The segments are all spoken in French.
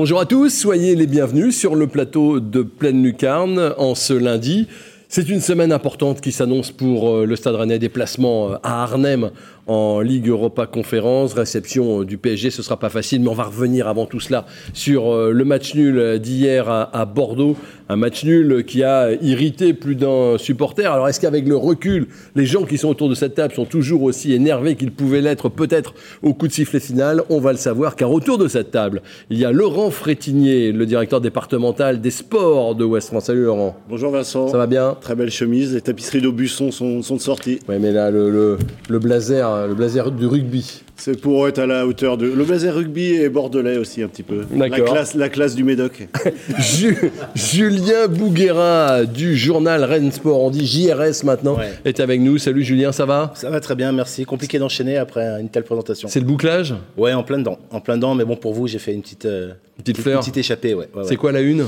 Bonjour à tous, soyez les bienvenus sur le plateau de Pleine Lucarne en ce lundi. C'est une semaine importante qui s'annonce pour euh, le Stade Rennais. Déplacement euh, à Arnhem en Ligue Europa Conférence. Réception euh, du PSG, ce sera pas facile, mais on va revenir avant tout cela sur le match nul d'hier à, Bordeaux. Un match nul qui a irrité plus d'un supporter. Alors est-ce qu'avec le recul, les gens qui sont autour de cette table sont toujours aussi énervés qu'ils pouvaient l'être peut-être au coup de sifflet final? On va le savoir car autour de cette table, il y a Laurent Frétinier, le directeur départemental des sports de West France. Salut Laurent. Bonjour Vincent. Ça va bien? Très belle chemise. Les tapisseries d'Aubusson sont, sont de sortie. Oui mais là, le, le blazer le blazer du rugby. C'est pour être à la hauteur de. Le blazer rugby et bordelais aussi, un petit peu. La classe, la classe du Médoc. Julien Bouguerin du journal Rennes Sport, on dit JRS maintenant, est avec nous. Salut Julien, ça va? Ça va très bien, merci. Compliqué d'enchaîner après une telle présentation. C'est le bouclage? Ouais, en plein dedans. En plein dedans, mais bon, pour vous, j'ai fait une petite. Euh, une petite fleur. Une petite échappée, ouais. C'est quoi la une?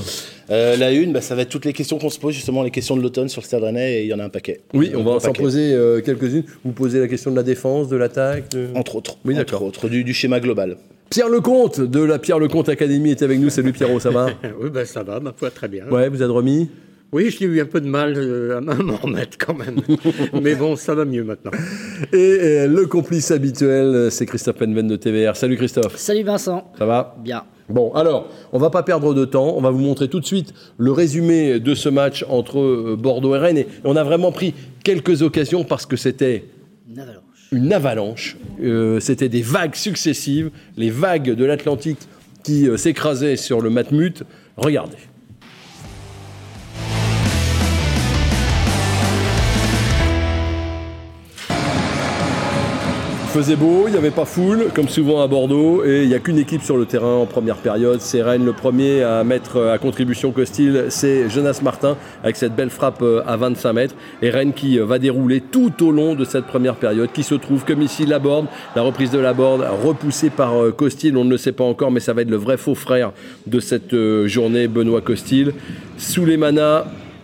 Euh, La une, bah, ça va être toutes les questions qu'on se pose, justement, les questions de l'automne sur le Stade Rennais, et il y en a un paquet. Oui, on va s'en poser euh, quelques-unes. Vous posez la question de la défense, de l'attaque Entre autres. Oui, d'accord. Entre autres, du, schéma global. Pierre Lecomte de la Pierre Lecomte Académie est avec nous. Salut Pierrot, ça va Oui, ben ça va, ma foi, très bien. Ouais, vous êtes remis? Oui, j'ai eu un peu de mal euh, à m'en remettre quand même. Mais bon, ça va mieux maintenant. Et, le complice habituel, c'est Christophe Penven de TVR. Salut Christophe. Salut Vincent. Ça va? Bien. Bon, alors, on va pas perdre de temps. On va vous montrer tout de suite le résumé de ce match entre euh, Bordeaux et Rennes. Et on a vraiment pris quelques occasions parce que c'était une avalanche. Euh, c'était des vagues successives, les vagues de l'Atlantique qui euh, s'écrasaient sur le Matmut. Regardez. Faisait beau, il n'y avait pas foule, comme souvent à Bordeaux, et il n'y a qu'une équipe sur le terrain en première période. C'est Rennes le premier à mettre à contribution Costil, c'est Jonas Martin avec cette belle frappe euh, à 25 mètres. Et Rennes qui euh, va dérouler tout au long de cette première période, qui se trouve comme ici la Borde, la reprise de la Borde, repoussée par euh, Costil, on ne le sait pas encore, mais ça va être le vrai faux frère de cette journée, Benoît Costil. Sous les manas,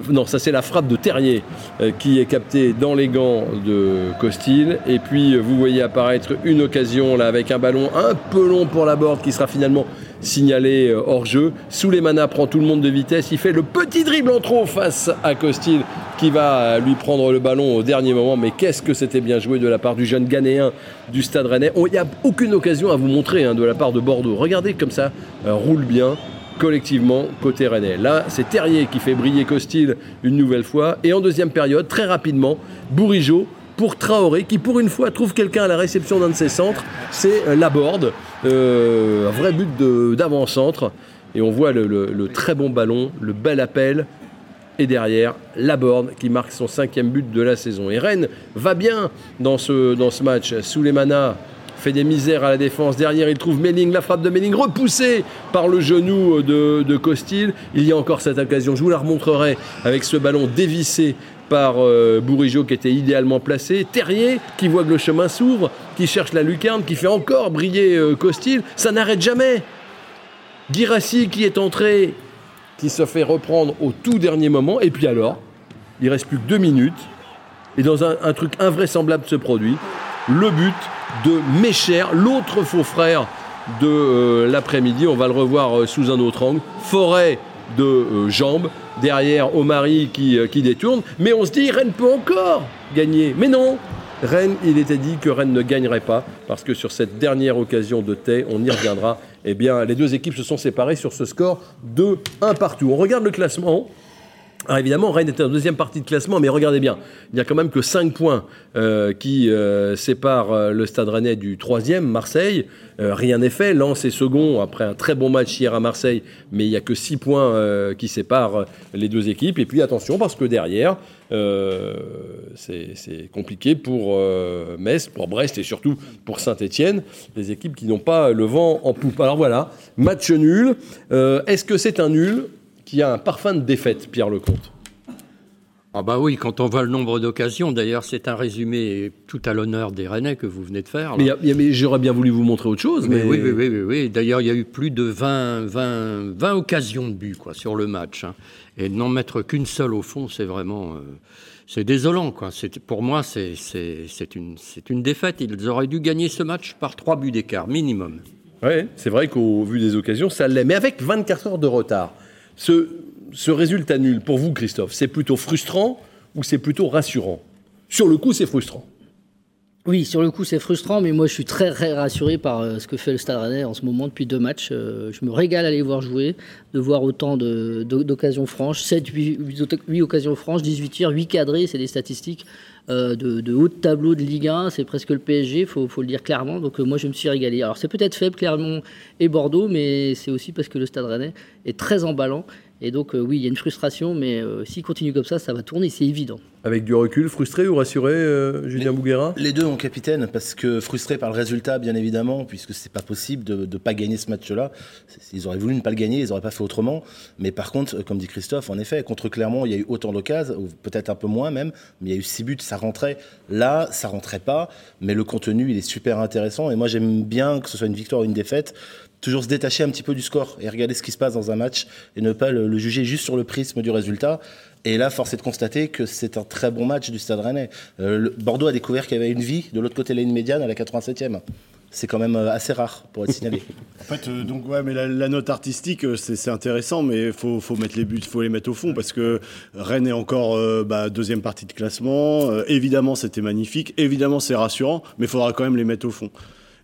non, ça c'est la frappe de Terrier euh, qui est captée dans les gants de Costil. Et puis euh, vous voyez apparaître une occasion là avec un ballon un peu long pour la board qui sera finalement signalé euh, hors jeu. Sous les manas prend tout le monde de vitesse. Il fait le petit dribble en trop face à Costil qui va lui prendre le ballon au dernier moment. Mais qu'est-ce que c'était bien joué de la part du jeune Ghanéen du Stade Rennais. Il n'y a aucune occasion à vous montrer hein, de la part de Bordeaux. Regardez comme ça roule bien collectivement côté rennais. Là, c'est Terrier qui fait briller Costil une nouvelle fois. Et en deuxième période, très rapidement, Bourigeau pour Traoré, qui pour une fois trouve quelqu'un à la réception d'un de ses centres. C'est euh, Laborde, euh, un vrai but d'avant-centre. Et on voit le, très bon ballon, le bel appel. Et derrière, Laborde qui marque son cinquième but de la saison. Et Rennes va bien dans ce, dans ce match. Sous les manas, fait des misères à la défense. Derrière, il trouve Melling, la frappe de Melling repoussée par le genou de, de Costil. Il y a encore cette occasion, je vous la remontrerai avec ce ballon dévissé par euh, qui était idéalement placé. Terrier qui voit que le chemin s'ouvre, qui cherche la lucarne, qui fait encore briller euh, Costil. Ça n'arrête jamais. Girassi qui est entré, qui se fait reprendre au tout dernier moment. Et puis alors, il reste plus que deux minutes. Et dans un truc invraisemblable se produit. Le but de Mécher, l'autre faux frère de euh, l'après-midi. On va le revoir euh, sous un autre angle. Forêt de euh, jambes. Derrière, Omari qui, qui détourne. Mais on se dit, Rennes peut encore gagner. Mais non Rennes, il était dit que Rennes ne gagnerait pas, parce que sur cette dernière occasion de Tay, on y reviendra, eh bien, les deux équipes se sont séparées sur ce score de 1 partout. On regarde le classement. Alors évidemment, Rennes est en deuxième partie de classement, mais regardez bien, il n'y a quand même que 5 points euh, qui euh, séparent euh, le Stade Rennais du troisième, Marseille. rien n'est fait, Lens est second après un très bon match hier à Marseille, mais il n'y a que 6 points qui séparent les deux équipes. Et puis attention, parce que derrière, c'est compliqué pour Metz, pour Brest et surtout pour Saint-Etienne, des équipes qui n'ont pas le vent en poupe. Alors voilà, match nul. Est-ce que c'est un nul? Qui a un parfum de défaite, Pierre Lecomte Ah bah oui, quand on voit le nombre d'occasions, d'ailleurs c'est un résumé tout à l'honneur des Rennais que vous venez de faire. Mais, j'aurais bien voulu vous montrer autre chose. Mais... Oui, oui, oui, oui, D'ailleurs il y a eu plus de 20, 20, 20 occasions de but quoi, sur le match. Hein. Et n'en mettre qu'une seule au fond, c'est vraiment... Euh, c'est désolant. Quoi. Pour moi, c'est une, une défaite. Ils auraient dû gagner ce match par trois buts d'écart, minimum. Oui, c'est vrai qu'au vu des occasions, ça l'est. Mais avec 24 heures de retard, ce, résultat nul, pour vous, Christophe, c'est plutôt frustrant ou c'est plutôt rassurant? Sur le coup, c'est frustrant. Oui, sur le coup, c'est frustrant, mais moi, je suis très, rassuré par euh, ce que fait le Stade Rennais en ce moment depuis deux matchs. Euh, je me régale à les voir jouer, de voir autant d'occasions franches, 7, 8, occasions franches, 18 tirs, 8 cadrés, c'est des statistiques euh, de, haut de tableau de Ligue 1, c'est presque le PSG, il faut, le dire clairement. Donc moi, je me suis régalé. Alors c'est peut-être faible, Clermont et Bordeaux, mais c'est aussi parce que le Stade Rennais est très emballant et donc, euh, oui, il y a une frustration, mais euh, s'il continue comme ça, ça va tourner, c'est évident. Avec du recul, frustré ou rassuré, euh, Julien Bouguera? Les deux, mon capitaine, parce que frustré par le résultat, bien évidemment, puisque c'est pas possible de ne pas gagner ce match-là. Ils auraient voulu ne pas le gagner, ils n'auraient pas fait autrement. Mais par contre, comme dit Christophe, en effet, contre Clermont, il y a eu autant d'occasions, peut-être un peu moins même, mais il y a eu six buts, ça rentrait. Là, ça rentrait pas, mais le contenu, il est super intéressant. Et moi, j'aime bien que ce soit une victoire ou une défaite toujours se détacher un petit peu du score et regarder ce qui se passe dans un match et ne pas le, juger juste sur le prisme du résultat. Et là, force est de constater que c'est un très bon match du Stade Rennais. Euh, Bordeaux a découvert qu'il y avait une vie de l'autre côté de la ligne médiane à la 87e. C'est quand même euh, assez rare pour être signalé. en fait, euh, donc ouais, mais la, note artistique, c'est intéressant, mais faut, faut, mettre les buts, faut les mettre au fond parce que Rennes est encore bah, deuxième partie de classement. évidemment, c'était magnifique. Évidemment, c'est rassurant, mais il faudra quand même les mettre au fond.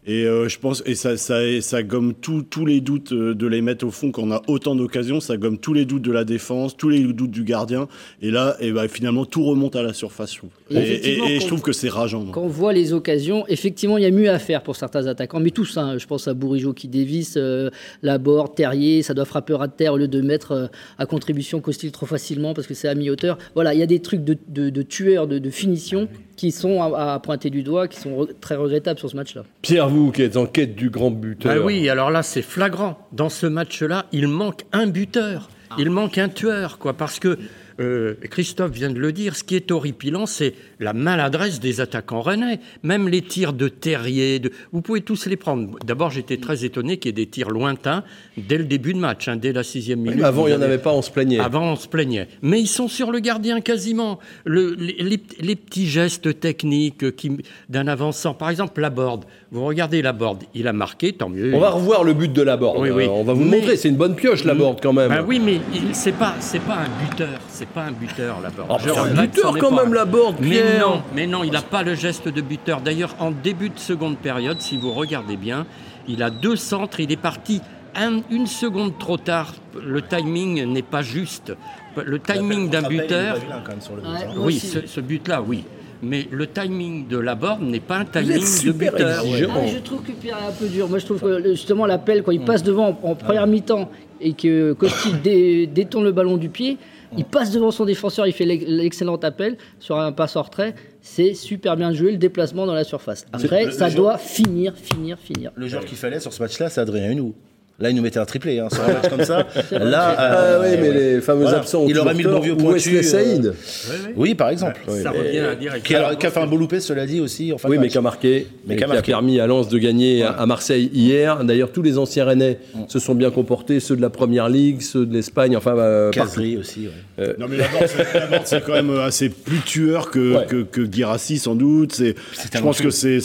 Et euh, je pense, et ça, ça, ça gomme tous les doutes euh, de les mettre au fond quand on a autant d'occasions, ça gomme tous les doutes de la défense, tous les doutes du gardien. Et là, et bah, finalement, tout remonte à la surface. Et, et, je trouve que c'est rageant. Quand on voit les occasions, effectivement, il y a mieux à faire pour certains attaquants, mais tous. Hein, je pense à Bourigeau qui dévisse, euh, Laborde, Terrier, ça doit frapper à terre au lieu de mettre euh, à contribution Costil trop facilement parce que c'est à mi-hauteur. Voilà, il y a des trucs de, de, de tueurs, de, de finition qui sont à, pointer du doigt, qui sont très regrettables sur ce match-là. Pierre, vous qui êtes en quête du grand buteur. Ah oui, alors là, c'est flagrant. Dans ce match-là, il manque un buteur. Il manque un tueur, quoi, parce que euh, Christophe vient de le dire, ce qui est horripilant, c'est la maladresse des attaquants rennais. Même les tirs de Terrier, de... vous pouvez tous les prendre. D'abord, j'étais très étonné qu'il y ait des tirs lointains dès le début de match, hein, dès la sixième minute. avant, il n'y en avait pas, on se plaignait. Avant, on se plaignait. Mais ils sont sur le gardien quasiment. Le, les, petits gestes techniques d'un avançant, par exemple la board. Vous regardez la board, il a marqué, tant mieux. On va revoir le but de la board. Oui, oui. Euh, on va vous montrer, c'est une bonne pioche la board quand même. Ben oui, mais c'est pas, c'est pas un buteur c'est pas un buteur, la Oh, c'est un buteur quand même, la Pierre. Mais non, mais non, il n'a pas le geste de buteur. D'ailleurs, en début de seconde période, si vous regardez bien, il a deux centres, il est parti une seconde trop tard. Le timing n'est pas juste. Le timing d'un buteur. oui, ce, but-là, oui mais le timing de la borne n'est pas un timing de buteur. Ah, je trouve que Pierre est un peu dur. Moi, je trouve que justement l'appel, quand il passe devant en première mi-temps et que Costil détourne le ballon du pied, il passe devant son défenseur, il fait l'excellent appel sur un passe en retrait. C'est super bien joué le déplacement dans la surface. Après, ça doit finir, finir, finir. Le joueur qu'il fallait sur ce match-là, c'est Adrien Hunou. Là, il nous mettait un triplé hein, sur un match comme ça. Là, ah, oui, mais les fameux absents. Il aurait mis le bon vieux pointu. Saïd. Euh... Oui, par exemple. Ça revient à dire. Qui a, fait un beau loupé, cela dit aussi. En oui, mais qui a marqué. Mais qui a, permis à Lens de gagner à Marseille hier. D'ailleurs, tous les anciens Rennais mm. se sont bien comportés, ceux de la Première Ligue, ceux de l'Espagne, enfin. Euh, aussi. Euh, non, mais la c'est quand même assez plus tueur que, que, que Girassi, sans doute. Je pense que c'est.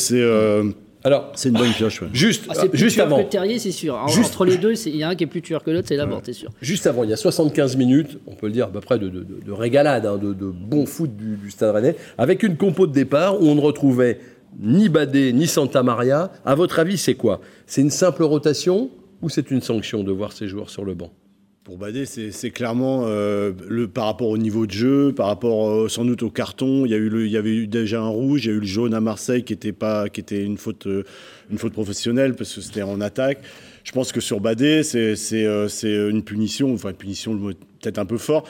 Euh, alors, c'est une bonne pioche. Juste, ah, plus juste avant. Que Terrier, c'est sûr. Entre les deux, il y a un qui est plus tueur que l'autre, c'est Laborde, c'est sûr. Juste avant, il y a 75 minutes, on peut le dire à peu près de, régalade, hein, de, bon foot du, Stade Rennais, avec une compo de départ où on ne retrouvait ni Badé ni Santa Maria. À votre avis, c'est quoi? C'est une simple rotation ou c'est une sanction de voir ces joueurs sur le banc? Pour Badé, c'est clairement euh, le, par rapport au niveau de jeu, par rapport euh, sans doute au carton. Il y, a eu il y avait eu déjà un rouge, il y a eu le jaune à Marseille qui était, pas, qui était une, faute, euh, une faute professionnelle parce que c'était en attaque. Je pense que sur Badé, c'est une punition, enfin une punition peut-être un peu fort.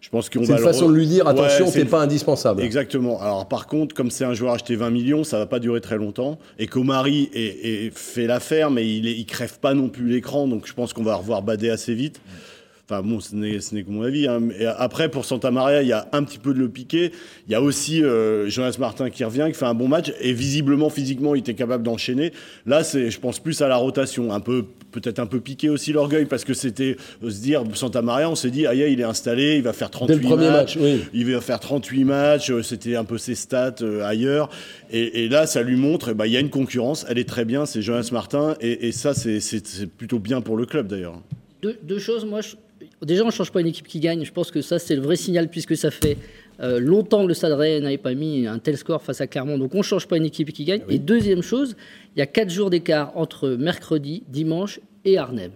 Je pense qu'on C'est une façon de lui dire attention, t'es pas indispensable. Exactement. Alors par contre, comme c'est un joueur acheté 20 millions, ça va pas durer très longtemps. Et qu'Omari est, fait l'affaire, mais il, ne crève pas non plus l'écran, donc je pense qu'on va revoir Badé assez vite. Enfin bon, ce n'est ce n'est que mon avis. hein. Mais après, pour Santa Maria, il y a un petit peu de le piqué. Il y a aussi euh, Jonas Martin qui revient, qui fait un bon match. Et visiblement, physiquement, il était capable d'enchaîner. Là, c'est, je pense plus à la rotation. Un peu, peut-être un peu piqué aussi l'orgueil, parce que c'était euh, se dire, Santa Maria, on s'est dit, aïe, il est installé, il va faire 38 Dès le premier matchs. match, oui. Il va faire 38 matchs, euh, c'était un peu ses stats euh, ailleurs. Et, et là, ça lui montre, eh ben, il y a une concurrence, elle est très bien, c'est Jonas Martin. Et, et ça, c'est- c'est c'est plutôt bien pour le club d'ailleurs. Deux, deux choses, moi, je- déjà, on ne change pas une équipe qui gagne. Je pense que ça, c'est le vrai signal, puisque ça fait euh, longtemps que le Stade Rennais n'avait pas mis un tel score face à Clermont. Donc, on ne change pas une équipe qui gagne. Et deuxième chose, il y a quatre jours d'écart entre mercredi, dimanche et Arnhem.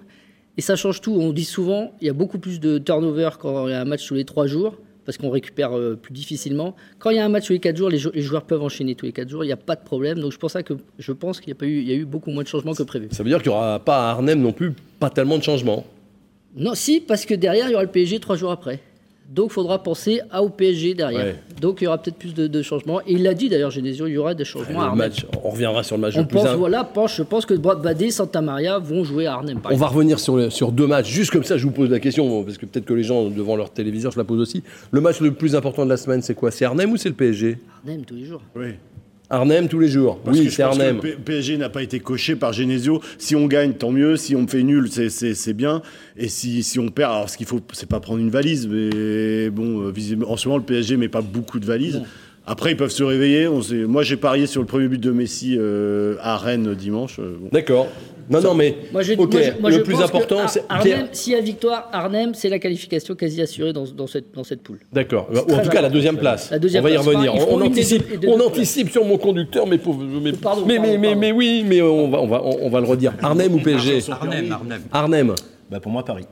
Et ça change tout. On dit souvent, il y a beaucoup plus de turnover quand il y a un match tous les trois jours, parce qu'on récupère euh, plus difficilement. Quand il y a un match tous les quatre jours, les, jou- les joueurs peuvent enchaîner tous les quatre jours, il n'y a pas de problème. Donc, je pense que je pense qu'il y a, pas eu, il y a eu beaucoup moins de changements que prévu. Ça veut dire qu'il n'y aura pas à Arnhem non plus pas tellement de changements. Non, si, parce que derrière, il y aura le PSG trois jours après. Donc, il faudra penser à au PSG derrière. Ouais. Donc, il y aura peut-être plus de, de changements. Et il l'a dit d'ailleurs, Genesio, il y aura des changements à Le Arnhem. match, on reviendra sur le match On le plus pense, voilà, pense, je pense que Badé, Santa Maria vont jouer à Arnhem. On va revenir sur, le- sur deux matchs. Juste comme ça, je vous pose la question, parce que peut-être que les gens devant leur téléviseur, je la pose aussi. Le match le plus important de la semaine, c'est quoi? C'est Arnhem ou c'est le PSG Arnhem tous les jours. Oui. Arnhem tous les jours. Parce oui, c'est que Arnhem. le PSG n'a pas été coché par Genesio. Si on gagne, tant mieux. Si on fait nul, c'est- bien. Et si, si on perd, alors ce qu'il faut, c'est pas prendre une valise. Mais bon, euh, visiblement, en ce moment, le PSG met pas beaucoup de valises. Après, ils peuvent se réveiller. On sait- Moi, j'ai parié sur le premier but de Messi euh, à Rennes dimanche. Euh, bon. D'accord. Non, non, mais Moi, je, ok, moi, je- moi, le je plus pense important, c'est Arnhem, s'il y a victoire, Arnhem, c'est la qualification quasi assurée dans, dans cette, dans cette poule. D'accord. Ou en tout cas, la deuxième place. La deuxième on va y revenir. On, anticipe, deux- et deux on places. anticipe sur mon conducteur, mais pauvre. Mais, Pardon, mais, pardon, mais, mais, pardon. mais oui, mais on va, on va, on, on va le redire. Arnhem ou PSG Arnhem, Arnhem. Arnhem. Bah, pour moi, Paris.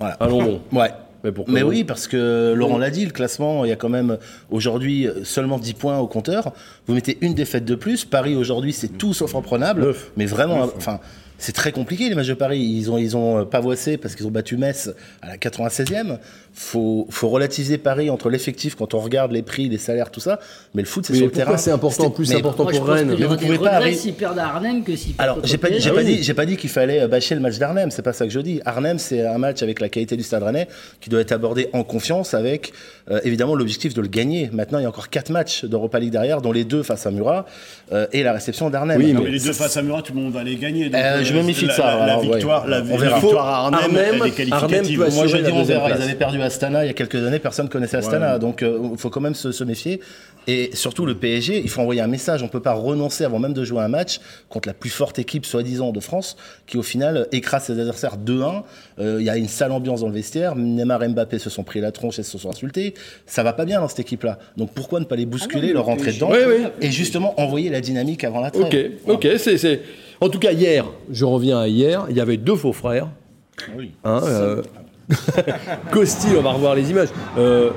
Voilà. Allons bon. Ouais. Mais pourquoi Mais non oui, parce que Laurent l'a dit, le classement, il y a quand même aujourd'hui seulement 10 points au compteur. Vous mettez une défaite de plus. Paris aujourd'hui, c'est tout sauf imprenable. Mais vraiment, enfin. C'est très compliqué les matchs de Paris. Ils ont, ils ont euh, pavoissé parce qu'ils ont battu Metz à la 96e. Faut, faut relativiser Paris entre l'effectif quand on regarde les prix, les salaires, tout ça. Mais le foot, c'est sur le terrain. c'est important, plus mais- important pour Rennes Mais vous pouvez pas s'ils perdent à Arnhem que s'ils perdent Alors, j'ai pas, dit- j'ai pas dit, j'ai pas dit qu'il fallait euh, bâcher le match d'Arnhem. C'est pas ça que je dis. Arnhem, c'est un match avec la qualité du Stade Rennais qui doit être abordé en confiance, avec euh, évidemment l'objectif de le gagner. Maintenant, il y a encore quatre matchs d'Europa League derrière, dont les deux face à Murat euh, et la réception d'Arnhem. Oui, Mais les deux face à Murat, tout le monde va les gagner. Euh, je me méfie de la- ça, La, la alors, ouais. victoire, la, On la verra. victoire à Arnhem, Arnhem, elle est Arnhem qualificative. peut Moi, je dis, on verra. Ils avaient perdu Astana il y a quelques années, personne connaissait Astana. Donc, euh, il faut quand même se, se méfier. Et surtout, le PSG, il faut envoyer un message. On ne peut pas renoncer avant même de jouer un match contre la plus forte équipe, soi-disant, de France, qui au final écrase ses adversaires 2-1. Euh, Il y a une sale ambiance dans le vestiaire. Neymar et Mbappé se sont pris la tronche et se sont insultés. Ça va pas bien dans cette équipe-là. Donc, pourquoi ne pas les bousculer, leur rentrer dedans Oui, oui. et justement envoyer la dynamique avant la trêve Ok, ok, c'est, c'est- En tout cas, hier, je reviens à hier, il y avait deux faux frères. Oui. Hein, euh... Costil, on va revoir les images. Euh,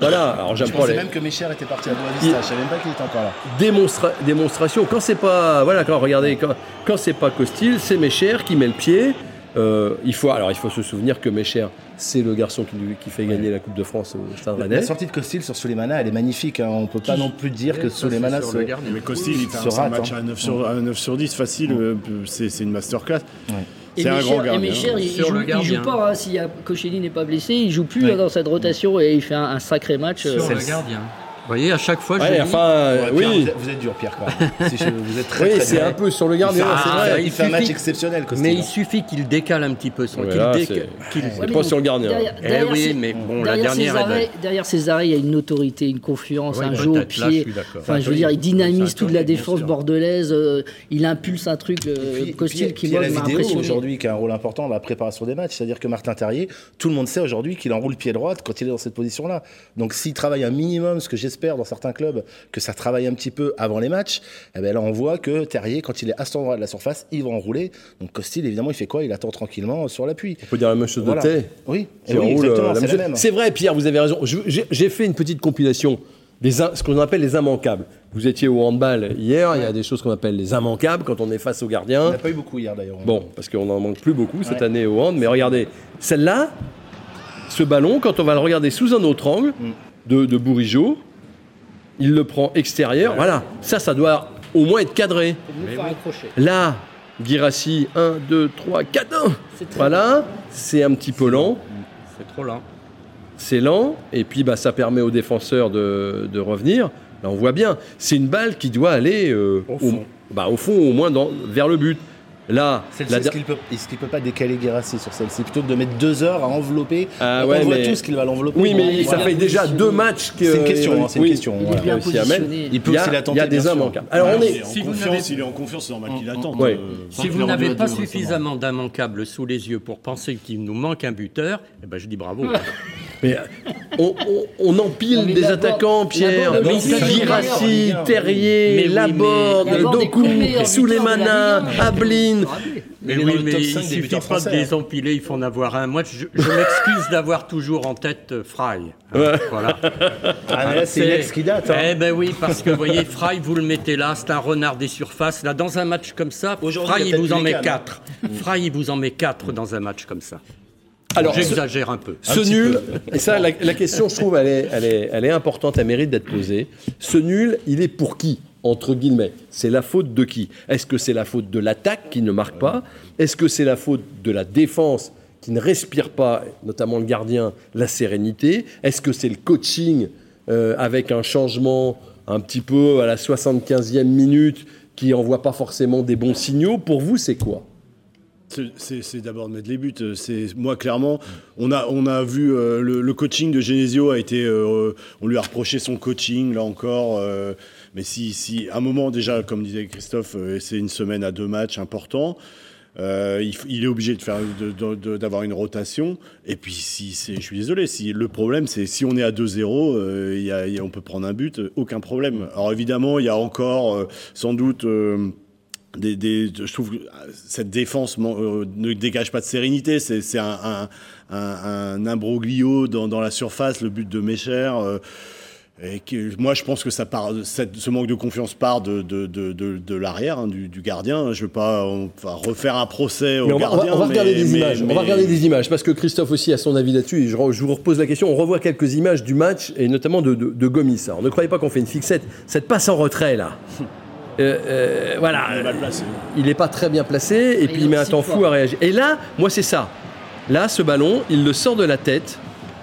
Voilà, alors Je j'apprends pensais les même que Mécher était parti à Boa Il- Vista. Je savais même pas qu'il était encore là. démonstra- démonstrations. Quand c'est pas, voilà, quand regardez, quand, quand c'est pas Costil, c'est Mécher qui met le pied. Euh, il faut, alors il faut se souvenir que Mécher, c'est le garçon qui, lui- qui fait gagner la Coupe de France au Stade La Rennais. sortie de Costil sur Souleymana, elle est magnifique. hein. On peut pas non plus dire que Souleymana sur le gardien. Mais Costil, il fait un rate, match hein. à 9 sur, à 9 sur 10, facile. euh, C'est c'est une masterclass. C'est un grand Et gardien. Mécher, il, il Sur joue, le il gardien. joue pas, hein, si Koscielny n'est pas blessé, il joue plus Ouais. hein, dans cette rotation et il fait un, un sacré match. euh, Sur le gardien. Vous voyez, à chaque fois, je Ouais, dis, enfin, euh, Ouais, Pierre, oui, vous, êtes, vous êtes dur, Pierre. Quand même. Si je- vous êtes très, oui, très c'est un peu sur le gardien, c'est Il vrai. il fait un match exceptionnel, Costil. mais il suffit qu'il décale un petit peu son. Ouais, qu'il là, déca- c'est- qu'il- C'est pas sur le gardien. Derrière, Eh derrière oui, ces- mais bon, la dernière arrêts, derrière ces arrêts, il y a une autorité, une confiance, Oui, un jeu au peut-être, là, je pied. Enfin, je veux Oui, dire, il dynamise toute la défense bordelaise. euh, il impulse un truc. euh, Costil qui m'a vidéo impressionné. aujourd'hui qui a un rôle important dans la préparation des matchs. C'est-à-dire que Martin Terrier, tout le monde sait aujourd'hui qu'il enroule pied droit quand il est dans cette position-là. Donc s'il travaille un minimum, ce que j'espère dans certains clubs, que ça travaille un petit peu avant les matchs, eh ben là on voit que Terrier, quand il est à cet endroit de la surface, il va enrouler. Donc Costil, évidemment, il fait quoi? Il attend tranquillement sur l'appui. On peut dire la même chose Voilà. de Tay. Oui, oui, euh, c'est vrai, Pierre, vous avez raison. J'ai fait une petite compilation des ce qu'on appelle les immanquables. Vous étiez au handball hier, il y a des choses qu'on appelle les immanquables quand on est face au On gardien. n'a pas eu beaucoup hier d'ailleurs. Bon, parce qu'on en manque plus beaucoup cette Ouais. année au hand, mais regardez, celle-là, ce ballon, quand on va le regarder sous un autre angle Mm. de, de Bourigeau, il le prend extérieur. Voilà, ça, ça doit au moins être cadré. Là, Girassi, 1, 2, 3, 4, Voilà, c'est un petit peu lent. C'est trop lent. C'est lent, et puis bah, ça permet aux défenseurs de, de revenir. Là, on voit bien, c'est une balle qui doit aller euh, Au fond. bah, au fond, au moins dans, vers le but. Là, la Est-ce qu'il peut, peut pas décaler Guérassi sur celle-ci plutôt que de mettre deux heures à envelopper Ah On voit mais- tous qu'il va l'envelopper. Oui, mais ça fait déjà positionné. deux matchs que. C'est une question, hein, c'est une Oui, question. Il voilà. à mettre. positionné. Il peut Il y a, aussi la il y a des bien sûr. immanquables. Alors, on est. en si vous confiance, n'avez- il est en confiance, c'est normal qu'il attende. Euh, Si vous n'avez pas suffisamment d'immanquables sous les yeux pour penser qu'il nous manque un buteur, eh ben je dis bravo. Mais on, on- on empile des attaquants, Pierre. Girassi. Terrier, Laborde, Doku, Souleymana. Ablin. Mais oui, mais top il 5 des suffit pas de les empiler, il faut en avoir un. Moi, je, je m'excuse d'avoir toujours en tête euh, Fry. Hein, Voilà. Ah, mais là, c'est une ex qui date. hein. Eh ben oui, parce que vous voyez, Fry, vous le mettez là, c'est un renard des surfaces. Là, dans un match comme ça, Fry, il vous en met quatre. Fry, il vous en met quatre dans un match comme ça. Alors, J'exagère un peu. ce nul, et ça, la, la question, je trouve, elle est, elle, est, elle est importante, elle mérite d'être posée. Ce nul, il est pour qui entre guillemets, c'est la faute de qui? Est-ce que c'est la faute de l'attaque qui ne marque pas? Est-ce que c'est la faute de la défense qui ne respire pas, notamment le gardien, la sérénité? Est-ce que c'est le coaching euh, avec un changement un petit peu à la 75e minute qui envoie pas forcément des bons signaux? Pour vous, c'est quoi? C'est- d'abord de mettre les buts. Moi clairement, on a on a vu euh, le, coaching de Genesio a été, euh, on lui a reproché son coaching là encore. euh, mais si si à un moment déjà, comme disait Christophe, c'est une semaine à deux matchs importants. il, est obligé de faire d'avoir une rotation. Et puis si c'est, je suis désolé, si le problème c'est si on est à 2-0, euh, il y a- il y a- on peut prendre un but, aucun problème. Alors évidemment, il y a encore sans doute. Des, des- je trouve que cette défense euh, ne dégage pas de sérénité. C'est un, un, un, un imbroglio dans, dans la surface, le but de Mécher. euh, et que- moi, je pense que ça part, cette- ce manque de confiance part de, de, de, de, de l'arrière, hein, du, du gardien. Je ne veux pas on va refaire un procès au on, va, on va- gardien. on va regarder mais- des mais- images. On va regarder des images parce que Christophe aussi a son avis là-dessus. Et je, vous repose la question. On revoit quelques images du match et notamment de, Gomis. Alors ne croyez pas qu'on fait une fixette. Cette passe en retrait là. Euh, euh, voilà. Il est mal placé. Il n'est pas très bien placé et puis il met un temps fou à réagir. Et là, moi c'est ça. Là, ce ballon, il le sort de la tête.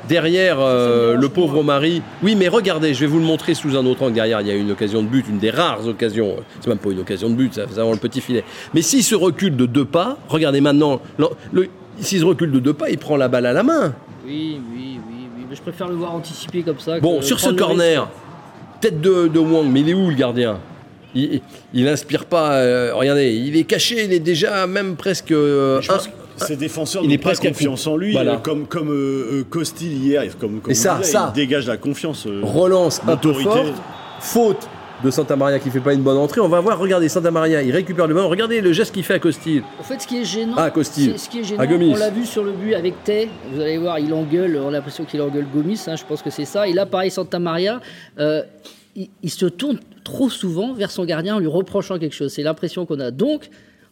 Derrière euh, le pauvre Mari. Oui, mais regardez, je vais vous le montrer sous un autre angle. Derrière, il y a une occasion de but, une des rares occasions. C'est même pas une occasion de but, ça, c'est avant le petit filet. Mais s'il se recule de deux pas, regardez maintenant, le- le- s'il se recule de deux pas, il prend la balle à la main. Oui, oui, oui, oui. Mais je préfère le voir anticiper comme ça. Bon, que sur ce corner, risque. tête de, de Wang, mais il est où le gardien? Il, il inspire pas. euh, regardez, il est caché, il est déjà même presque. euh, Je pense un- que ces défenseurs il n'ont est pas confiance en lui, Voilà. euh, comme, comme euh, Costil hier. Comme, comme Et ça, ça. il dégage la confiance. euh, relance un peu forte, faute de Santa Maria qui fait pas une bonne entrée. On va voir, regardez Santa Maria, il récupère le ballon. Regardez le geste qu'il fait à Costil. En fait, ce qui est gênant, Ah, Costil. c'est- ce qui est gênant, À Gomis. on l'a vu sur le but avec Tay. Vous allez voir, il engueule. On a l'impression qu'il engueule Gomis. hein, je pense que c'est ça. Et là, pareil, Santa Maria, euh, il, il se tourne trop souvent vers son gardien en lui reprochant quelque chose. C'est l'impression qu'on a. Donc,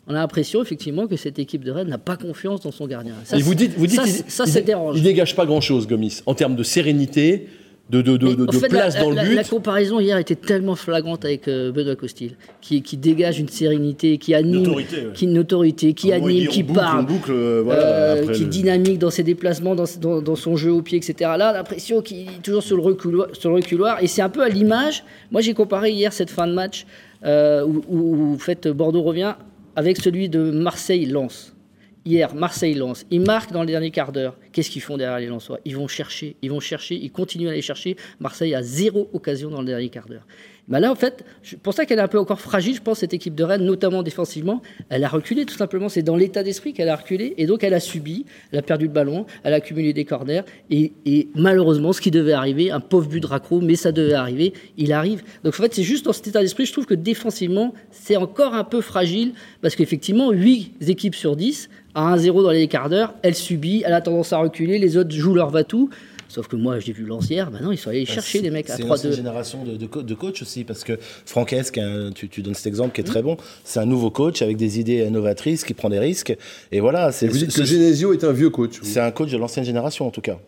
on a l'impression effectivement que cette équipe de Rennes n'a pas confiance dans son gardien. Ça, Et vous dites, vous dites, ça, il, c'est- ça, il- ça dérange. il dégage pas grand chose, Gomis, en termes de sérénité, de, de, de, de- fait, place la, dans la- le but. la comparaison hier était tellement flagrante avec euh, Benoît Costil, qui, qui dégage une sérénité, qui anime, autorité, ouais. qui une autorité, qui anime, qui boucle, parle, boucle, euh, voilà, euh, qui est dynamique dans ses déplacements, dans, dans- dans son jeu au pied, etc. Là, l'impression qu'il est toujours sur le reculoir, sur le reculoir et c'est un peu à l'image. Moi, j'ai comparé hier cette fin de match euh, où, où, fait, Bordeaux revient avec celui de Marseille-Lens. Hier, Marseille-Lens. Ils marquent dans le dernier quart d'heure. Qu'est-ce qu'ils font derrière les Lensois? Ils vont chercher, ils vont chercher, ils continuent à aller chercher. Marseille a zéro occasion dans le dernier quart d'heure. Ben là, en fait, c'est pour ça qu'elle est un peu encore fragile, je pense, cette équipe de Rennes, notamment défensivement. Elle a reculé, tout simplement. C'est dans l'état d'esprit qu'elle a reculé. Et donc, elle a subi, elle a perdu le ballon, elle a accumulé des corners. Et, et malheureusement, ce qui devait arriver, un pauvre but de Racro, mais ça devait arriver, il arrive. Donc, en fait, c'est juste dans cet état d'esprit, je trouve que défensivement, c'est encore un peu fragile. Parce qu'effectivement, 8 équipes sur 10, à 1-0 dans les quarts d'heure, elle subit, elle a tendance à reculer, les autres jouent leur va-tout. Sauf que moi, j'ai vu l'ancière, maintenant, ils sont allés chercher des mecs à C'est une ancienne 3-2. génération de, de, de coach aussi, parce que hein, tu, tu donnes cet exemple qui est très bon, c'est un nouveau coach avec des idées novatrices qui prend des risques. Et voilà, c'est Vous dites ce- que Genesio est un vieux coach. c'est un coach de l'ancienne génération en tout cas.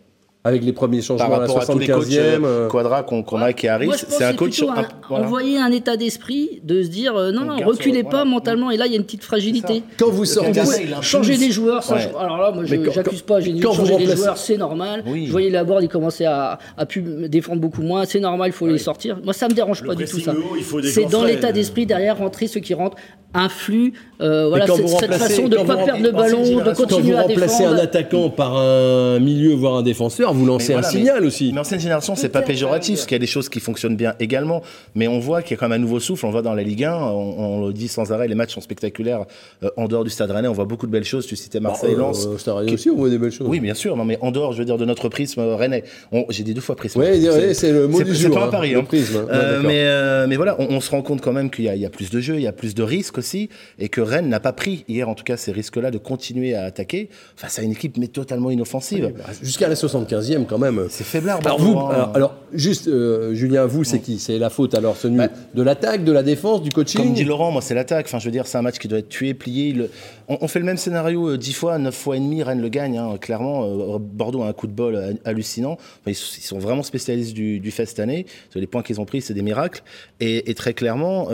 Avec les premiers changements Par à la rapport à tous les coachs 75e. euh, euh, Quadra qu'on qu'on a qui arrive, c'est un coach. un- un- voilà. envoyer un état d'esprit de se dire euh, non, On non, reculez sur- pas voilà. mentalement. Et là, il y a une petite fragilité. Quand vous sortez, Vous changer les joueurs. ça, Ouais. je- alors là, moi, quand- j'accuse pas. J'ai dit quand vous changer joueurs, c'est normal. Oui. Je voyais la board, il commençait à, à pu défendre beaucoup moins. C'est normal, il faut les sortir. Moi, ça me dérange Le pas du tout ça. des C'est dans l'état d'esprit derrière rentrer ceux qui rentrent, un flux. euh, voilà, quand cette, vous façon de quand ne pas vous perdre le ballon, de génération, Quand vous continuer à remplacez un défendre. attaquant par un milieu, voire un défenseur, vous lancez Mais un signal mais- aussi. Mais ancienne génération, c'est pas péjoratif, parce qu'il y a des choses qui fonctionnent bien également. Mais on voit qu'il y a quand même un nouveau souffle. On voit dans la Ligue 1, on, on le dit sans arrêt, les matchs sont spectaculaires euh, en dehors du Stade Rennais. On voit beaucoup de belles choses. Tu citais Marseille, Bah, euh, Lens. Stade Rennais qui- aussi, on voit des belles choses. Oui, bien sûr. Non, mais en dehors, je veux dire, de notre prisme euh, Rennais. J'ai dit deux fois prisme. Ouais, c'est le mot c'est- du c'est jour. pas un hein, pari, hein. Euh, mais, euh, mais voilà, on, on se rend compte quand même qu'il y, a- il y a plus de jeux, il y a plus de risques aussi, et que Rennes n'a pas pris hier, en tout cas, ces risques-là de continuer à attaquer face à une équipe mais totalement inoffensive. Bah, Jusqu'à la 75e quand même. C'est faiblard. Alors vous, alors, alors, juste euh, Julien, vous c'est qui? C'est la faute alors celui Bah, de l'attaque, de la défense, du coaching? Comme dit Laurent, moi c'est l'attaque. Enfin, je veux dire, c'est un match qui doit être tué, plié. Le- On, on fait le même scénario euh, 10 fois, 9 fois et demi, Rennes le gagne. hein. Clairement, euh, Bordeaux a un coup de bol euh, hallucinant. Enfin, ils, ils sont vraiment spécialistes du, du fait cette année. Parce que Les points qu'ils ont pris, c'est des miracles. Et, et très clairement.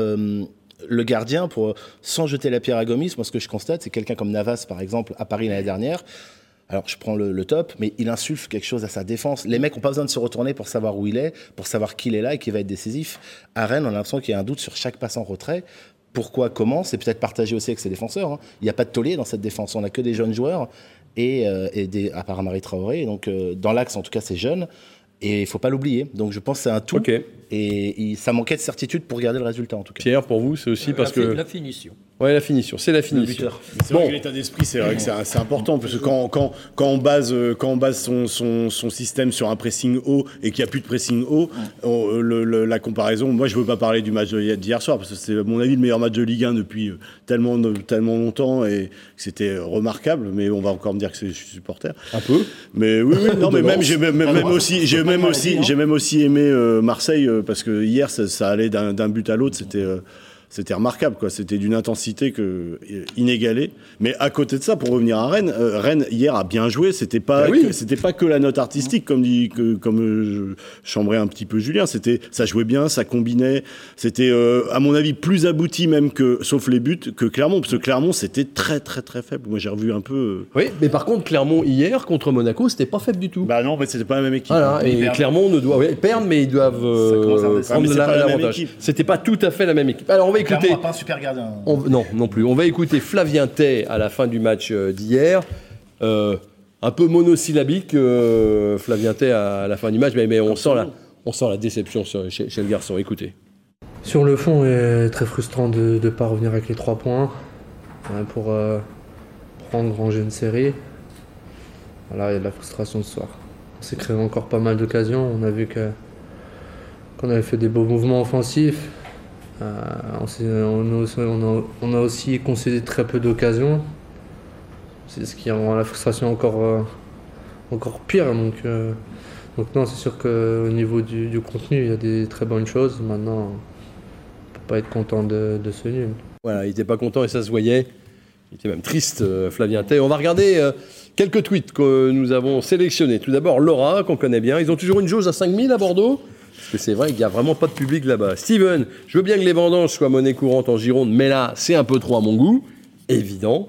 le gardien, pour, sans jeter la pierre à Gomis, moi ce que je constate, c'est quelqu'un comme Navas, par exemple, à Paris l'année dernière. Alors je prends le, le top, mais il insuffle quelque chose à sa défense. Les mecs n'ont pas besoin de se retourner pour savoir où il est, pour savoir qu'il est là et qu'il va être décisif. À Rennes, on a l'impression qu'il y a un doute sur chaque passe en retrait. Pourquoi, comment C'est peut-être partagé aussi avec ses défenseurs. hein. Il n'y a pas de taulier dans cette défense. On n'a que des jeunes joueurs, et, euh, et des, à part Marie Traoré. Donc euh, dans l'axe, en tout cas, c'est jeune. Et il faut pas l'oublier. Donc je pense que c'est un tout. Et, et ça manquait de certitude pour garder le résultat, en tout cas. Pierre, pour vous, c'est aussi parce la, que. la finition. Ouais, la finition, c'est la finition. C'est vrai Bon. que l'état d'esprit, c'est vrai que c'est important parce que quand, quand, quand on base, euh, quand on base son, son, son système sur un pressing haut et qu'il n'y a plus de pressing haut, on- euh, le- le- la comparaison, moi je veux pas parler du match d'hier soir parce que c'est à mon avis le meilleur match de Ligue 1 depuis euh, tellement, tellement longtemps et que c'était remarquable, mais on va encore me dire que je suis supporter. Un peu. Mais oui, oui, non, mais même j'ai même, même Ah, aussi, j'ai même aussi, j'ai même aussi aimé euh, Marseille parce que hier ça, ça allait d'un d'un but à l'autre, c'était euh, c'était remarquable quoi. C'était d'une intensité que euh, inégalée. Mais à côté de ça, pour revenir à Rennes, euh, Rennes hier a bien joué. C'était pas, Ah oui. que- c'était pas que la note artistique comme dit, que, comme euh, je chambrais un petit peu Julien. C'était, ça jouait bien, ça combinait. C'était euh, à mon avis plus abouti même que, sauf les buts, que Clermont, parce que Clermont c'était très très très faible. Moi j'ai revu un peu. Oui, mais par contre, Clermont hier contre Monaco, c'était pas faible du tout. Bah non, mais c'était pas la même équipe. Voilà, et Clermont ne doit ouais, perdre, mais ils doivent euh, prendre la- la l'avantage. équipe. C'était pas tout à fait la même équipe. Alors on va écouter. On a pas un super gardien. On- non, non plus. On va écouter Flavien Tay à la fin du match euh, d'hier. Euh, un peu monosyllabique, euh, Flavien Tay à, la fin du match, mais, mais on, sent la, on sent la déception sur- chez, chez le garçon. Écoutez. Sur le fond, est très frustrant de ne pas revenir avec les trois points hein, pour euh, prendre ranger une série. Voilà, il y a de la frustration ce soir. On s'est créé encore pas mal d'occasions. On a vu que qu'on avait fait des beaux mouvements offensifs. Euh, on, a aussi, concédé très peu d'occasions. C'est ce qui rend la frustration encore, euh, encore pire. Donc, euh, donc non, c'est sûr qu'au niveau du, contenu, il y a des très bonnes choses. Maintenant, on peut pas être content de, ce nul. Voilà, il n'était pas content et ça se voyait. Il était même triste, Flavien Tay. On va regarder quelques tweets que nous avons sélectionnés. Tout d'abord, Laura, qu'on connaît bien. Ils ont toujours une jauge à 5000 à Bordeaux Parce que c'est vrai qu'il n'y a vraiment pas de public là-bas. Steven, je veux bien que les vendanges soient monnaie courante en Gironde, mais là, c'est un peu trop à mon goût. Évident.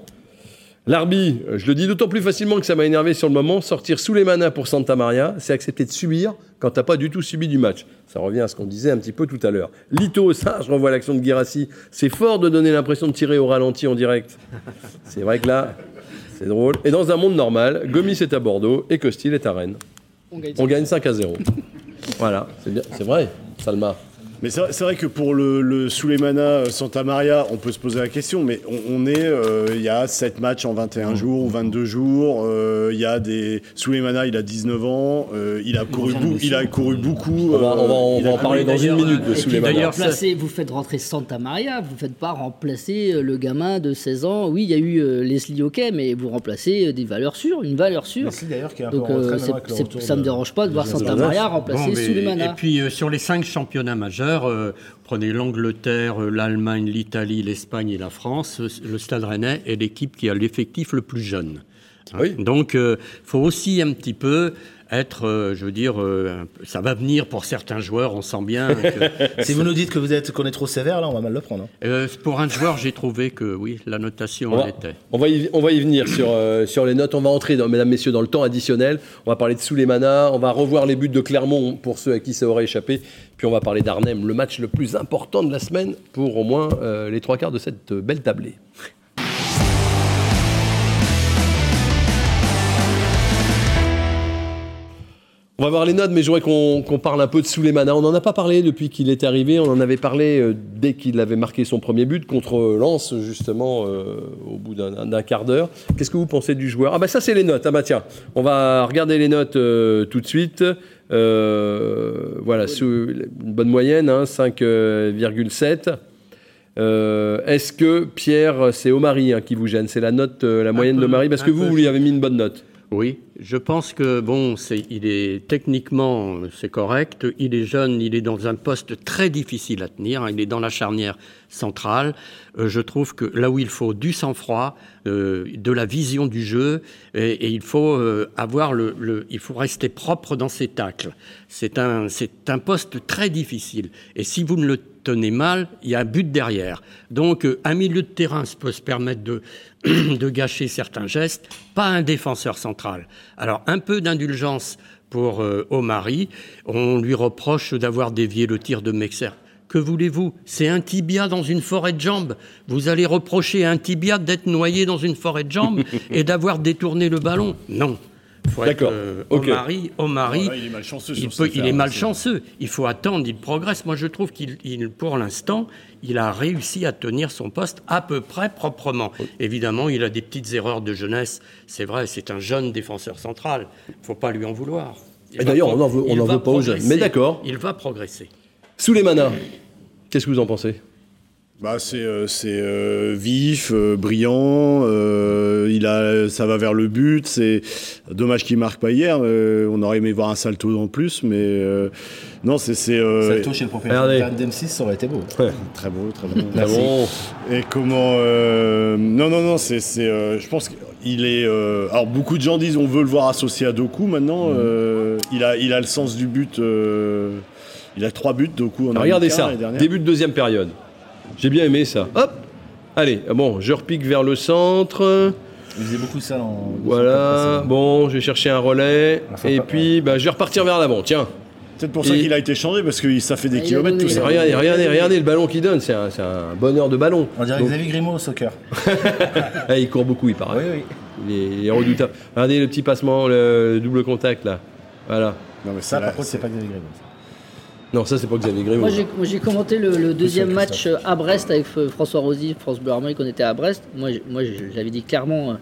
L'arbi, euh, je le dis d'autant plus facilement que ça m'a énervé sur le moment, sortir sous les manas pour Santa Maria, c'est accepter de subir quand t'as pas du tout subi du match. Ça revient à ce qu'on disait un petit peu tout à l'heure. Lito, ça, je revois l'action de Guirassi. C'est fort de donner l'impression de tirer au ralenti en direct. C'est vrai que là, c'est drôle. Et dans un monde normal, Gomis est à Bordeaux et Costil est à Rennes. On gagne On gagne 5 à 0. Voilà, c'est vrai, Salma. Mais c'est vrai- que pour le, le Souleymana euh, Santa Maria, on peut se poser la question, mais on, on est, euh, il y a 7 matchs en 21 Mmh. jours ou 22 jours, euh, il y a des... Souleymana, il a 19 ans, euh, il, a couru bou- il a couru beaucoup. On va, on va- on il va a en parler dans une minute de d'ailleurs, vous faites rentrer Santa Maria, vous ne faites pas remplacer le gamin de 16 ans. Oui, il y a eu Leslie Hockey, mais vous remplacez des valeurs sûres, une valeur sûre. Merci d'ailleurs qui est un peu Donc euh, ça ne me dérange pas de voir Santa. Maria Bon, remplacer mais- Sulemana. Et puis euh, sur les cinq championnats majeurs, euh, prenez l'Angleterre, euh, l'Allemagne, l'Italie, l'Espagne et la France, euh, le Stade Rennais est l'équipe qui a l'effectif le plus jeune. Oui. Donc, il faut aussi un petit peu être, euh, je veux dire, euh, ça va venir pour certains joueurs, on sent bien. que- Si vous nous dites que vous êtes qu'on est trop sévère, là, on va mal le prendre. hein. Euh, pour un joueur, j'ai trouvé que oui, la notation On en va, était. on va y, on va y venir sur, euh, sur les notes. On va entrer, dans, mesdames, messieurs, dans le temps additionnel. On va parler de Souleymana. On va revoir les buts de Clermont pour ceux à qui ça aurait échappé. Puis on va parler d'Arnhem, le match le plus important de la semaine pour au moins euh, les trois quarts de cette belle tablée. On va voir les notes, mais je voudrais qu'on parle un peu de Souleymana. On n'en a pas parlé depuis qu'il est arrivé. On en avait parlé euh, dès qu'il avait marqué son premier but contre Lens, justement, euh, au bout d'un quart d'heure. Qu'est-ce que vous pensez du joueur? Ah bah ça, c'est les notes. Ah bah tiens, on va regarder les notes euh, tout de suite. Euh, voilà, sous une bonne moyenne, hein, 5,7. Euh, Est-ce que Pierre, c'est Omari hein, qui vous gêne? C'est la note, euh, la moyenne de Marie Parce que vous, peu. vous lui avez mis une bonne note. Oui, je pense que bon, il est techniquement, c'est correct. Il est jeune, il est dans un poste très difficile à tenir. hein, Il est dans la charnière centrale. Euh, je trouve que là où il faut du sang-froid, euh, de la vision du jeu, et, il faut euh, avoir le- il faut rester propre dans ses tacles. C'est un, c'est un poste très difficile. Et si vous ne le tenez mal, il y a un but derrière. Donc, euh, un milieu de terrain se peut se permettre de, de gâcher certains gestes, pas un défenseur central. Alors, un peu d'indulgence pour euh, Omari. On lui reproche d'avoir dévié le tir de Mexer. Que voulez-vous? C'est un tibia dans une forêt de jambes. Vous allez reprocher à un tibia d'être noyé dans une forêt de jambes et d'avoir détourné le ballon? Non. Être, Voilà, il est malchanceux il, sur peut- cette il affaire, est malchanceux. Il faut attendre, il progresse. Moi, je trouve qu'il, il- pour l'instant, il a réussi à tenir son poste à peu près proprement. Évidemment, il a des petites erreurs de jeunesse. C'est vrai, c'est un jeune défenseur central. Il faut pas lui en vouloir. Il Et d'ailleurs, on n'en veut- on veut pas aux jeunes. Mais d'accord. Il va progresser. Souleymana, qu'est-ce que vous en pensez? Bah, c'est euh, c'est, euh, vif, euh, brillant. euh, il a, ça va vers le but. C'est dommage qu'il marque pas hier. euh, on aurait aimé voir un salto en plus, mais euh, non, c'est c'est euh, Salto chez le propriétaire regardez. de M6, ça aurait été beau. très beau, très beau. Ah bon Et comment euh, Non, non, non. C'est, c'est, euh, je pense qu'il est. euh, alors beaucoup de gens disent on veut le voir associé à Doku maintenant. Euh, il a, il a le sens du but. euh, il a trois buts Doku. En Alors, Regardez ça, début de deuxième période. J'ai bien aimé ça. Hop Allez, bon, je repique vers le centre. Il faisait beaucoup ça dans. Voilà, bon, je vais chercher un relais. Enfin, Et pas- puis, bah, je vais repartir vers l'avant. Tiens, C'est peut-être pour ça Et- qu'il a été changé parce que ça fait des Ah, il kilomètres tout ça. regardez, regardez, regardez le ballon qu'il donne. C'est un, c'est un bonheur de ballon. On dirait Donc, Xavier Grimaud au soccer. eh, il court beaucoup, il paraît. Oui, oui. Il, est, il est redoutable. Regardez le petit passement, le double contact là. Voilà. Non, mais Ça, par contre, c'est pas Xavier Grimaud. Non, ça, c'est pas Xavier Grimaud. Moi j'ai, moi, j'ai commenté le, le deuxième match euh, à Brest avec euh, François Rosy, France Bleu Armorique, on était à Brest. Moi, j'ai- moi j'avais dit clairement, euh,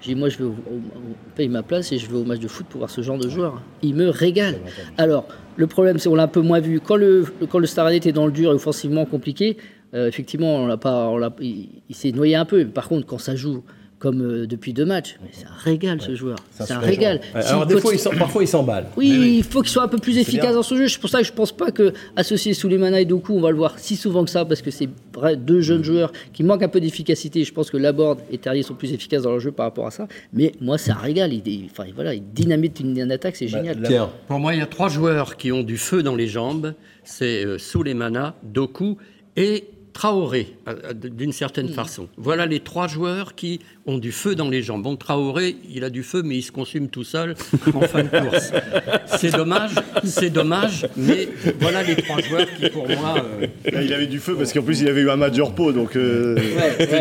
j'ai dit moi je vais au- au- au- paye ma place et je vais au match de foot pour voir ce genre de joueur. Il me régale. Alors le problème c'est on l'a un peu moins vu quand le quand le était dans le dur et offensivement compliqué. euh, effectivement, on l'a pas, on l'a- il, il s'est noyé un peu. Par contre, quand ça joue comme euh, depuis deux matchs, mais c'est un régal ce joueur. C'est un C'est un super régal. Ouais, S'il Alors, des fois, il parfois, il s'emballe. oui, il faut qu'il soit un peu plus efficace bien. dans son jeu. C'est pour ça que je pense pas que associer Souleymana et Doku, on va le voir si souvent que ça, parce que c'est vrai, deux jeunes joueurs qui manquent un peu d'efficacité. Je pense que Laborde et Terrier sont plus efficaces dans leur jeu par rapport à ça. Mais moi, c'est un régal. Il, il- enfin, voilà, il dynamite une, une attaque, c'est génial. là- Pierre. Pour moi, il y a trois joueurs qui ont du feu dans les jambes. C'est euh, Souleymana, Doku et Traoré, euh, euh, d'une certaine façon. Voilà les trois joueurs qui ont du feu dans les jambes. Bon, Traoré, il a du feu, mais il se consume tout seul en fin de course. C'est dommage, c'est dommage, mais voilà les trois joueurs qui, pour moi, euh, Là, il avait du feu parce qu'en plus il avait eu un match de repos, donc euh,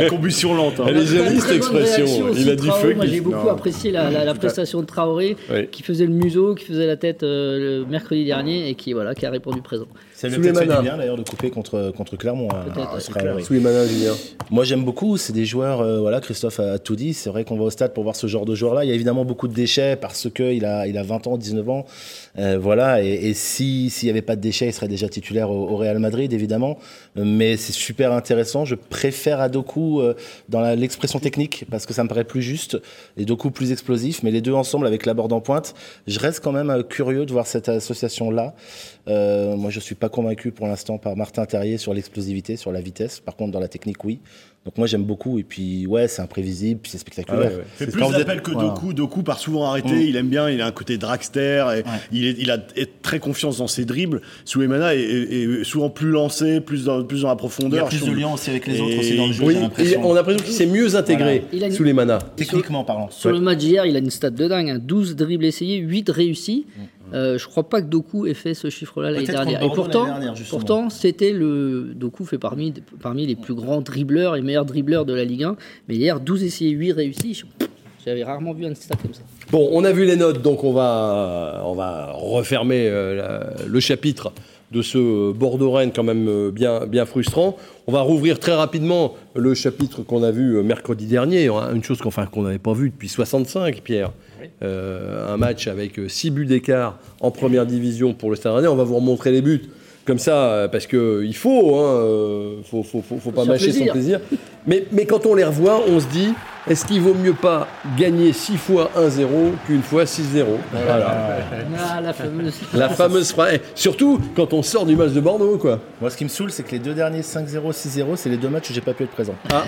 une combustion lente. hein. Elle est jolie, cette expression. aussi Il a du feu. Moi, j'ai beaucoup Non. apprécié la, la- la prestation de Traoré, qui faisait le museau, qui faisait la tête euh, le mercredi dernier et qui, voilà, qui a répondu présent. Ça lui a peut-être fait du bien d'ailleurs de couper contre, contre Clermont. hein, à c'est Traoré. Souleymana, Julien. Moi j'aime beaucoup, c'est des joueurs, euh, voilà, Christophe a, a tout dit, c'est vrai qu'on va au stade pour voir ce genre de joueur-là. Il y a évidemment beaucoup de déchets parce qu'il a, il a 20 ans, 19 ans, euh, voilà, et, et si s'il n'y avait pas de déchets, il serait déjà titulaire au, au Real Madrid, évidemment. Mais c'est super intéressant, je préfère Adoku euh, dans l'expression technique parce que ça me paraît plus juste, et Doku plus explosif, mais les deux ensemble avec la borde en pointe, je reste quand même euh, curieux de voir cette association-là. Euh, moi je suis pas convaincu pour l'instant par Martin Terrier sur l'explosivité, sur la vitesse. Par contre, dans la technique, oui. Donc moi j'aime beaucoup et puis ouais c'est imprévisible puis c'est spectaculaire. Ah ouais, ouais. C'est plus quand vous êtes- que voilà. Doku. Doku part souvent arrêté. Mm. Il aime bien. Il a un côté dragster. Et il, est, il a est très confiance dans ses dribbles. Souleymana est, est- est souvent plus lancé, plus dans, plus dans la Il y profondeur. a plus de lien aussi avec les Et autres aussi dans le jeu. Oui, et on a l'impression qu'il s'est mieux intégré une- sous les manas. Techniquement parlant. Sur le match d'hier, il a une stat de dingue. hein. 12 dribbles essayés, 8 réussis. Euh, je crois pas que Doku ait fait ce chiffre-là l'année dernière. Et pourtant, dernière, pourtant c'était le. Doku fait parmi, parmi les plus grands dribbleurs et meilleurs dribbleurs de la Ligue 1. Mais hier, 12 essayés, 8 réussis. J'avais rarement vu un stat comme ça. Bon, on a vu les notes, donc on va, on va refermer euh, la- le chapitre de ce Bordeaux-Rennes quand même euh, bien, bien frustrant. On va rouvrir très rapidement le chapitre qu'on a vu euh, mercredi dernier, hein, une chose qu'on enfin, n'avait pas vue depuis 65, Pierre. Euh, un match avec 6 buts d'écart en première division pour le Stade Rennais. On va vous remontrer les buts comme ça, euh, parce qu'il faut, hein, euh, faut, faut, faut, faut pas mâcher son plaisir. Mais, mais quand on les revoit, on se dit, est-ce qu'il vaut mieux pas gagner 6 fois 1-0 qu'une fois 6-0 Voilà. Ah, la fameuse. La fameuse phrase. Et Surtout quand on sort du match de Bordeaux, quoi. Moi ce qui me saoule c'est que les deux derniers 5-0, 6-0 c'est les deux matchs où j'ai pas pu être présent. Ah.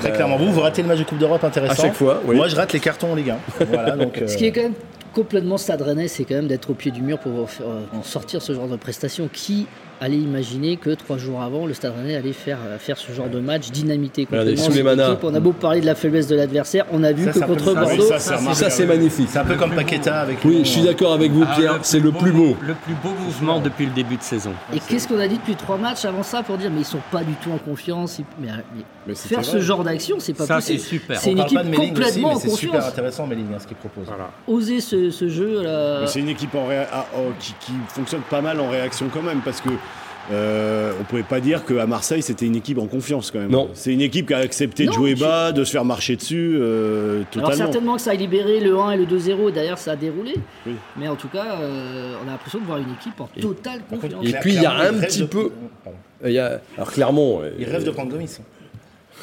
Très clairement. Vous, vous ratez le match de Coupe d'Europe intéressant. À chaque fois, oui. Moi je rate les cartons en Ligue 1. Voilà, donc, Ce euh, qui est quand même complètement stade rennais, c'est quand même d'être au pied du mur pour, faire- pour sortir ce genre de prestation. Qui allait imaginer que trois jours avant, le stade rennais allait faire, faire ce genre de match dynamité complètement On a beau parler de la faiblesse de l'adversaire, on a vu Ça, que contre Bordeaux, ça, c'est remarquable. Ça, c'est magnifique. C'est un peu comme Paqueta avec. Oui, je suis d'accord avec vous, Ah, Pierre. C'est le plus beau. Le plus beau mouvement depuis le début de saison. Et qu'est-ce qu'on a dit depuis trois matchs avant ça pour dire mais ils sont pas du tout en confiance ils- mais, mais Mais c'était faire ce genre d'action c'est pas Ça, possible. c'est super. C'est une équipe aussi, complètement mais en c'est super confiance. intéressant Melling hein, ce qu'il propose. Oser ce, ce jeu C'est une équipe en réa- ah, oh, qui, qui fonctionne pas mal en réaction quand même parce que euh, on pouvait pas dire qu'à Marseille c'était une équipe en confiance quand même. Non. C'est une équipe qui a accepté de jouer bas, de se faire marcher dessus euh, Alors certainement que ça a libéré le 1 et le 2-0 et derrière ça a déroulé. Oui. Mais en tout cas, euh, on a l'impression de voir une équipe en totale confiance. Et puis, il y a un petit de- peu- Pardon. Il y a- Alors, clairement. euh, Il rêve de prendre Gomis.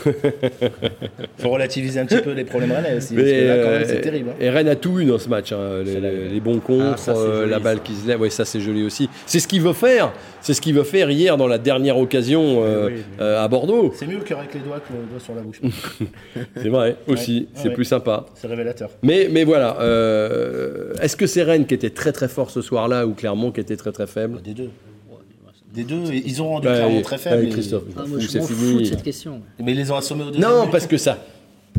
faut relativiser un petit peu les problèmes rennais aussi. Mais, parce que là, quand même, euh, c'est terrible. hein. Et Rennes a tout eu dans ce match. hein. Les, bons contre, Ah, ça, c'est euh, joli, la balle ça. qui se lève. Oui, ça c'est joli aussi. C'est ce qu'il veut faire. C'est ce qu'il veut faire hier dans la dernière occasion euh, Oui, oui. euh, à Bordeaux. C'est mieux le cœur avec les doigts que le doigt sur la bouche. C'est vrai aussi. Ouais, c'est ouais. plus sympa. c'est révélateur. Mais, mais voilà. euh, Est-ce que c'est Rennes qui était très très fort ce soir-là ou Clermont qui était très très faible? Des deux. Des deux, ils ont rendu Bah, clairement très faible. ouais, mais- Christophe. Ah, je moi, je c'est fous de fini. cette question. Mais ils les ont assommés au deuxième Non, but. parce que ça.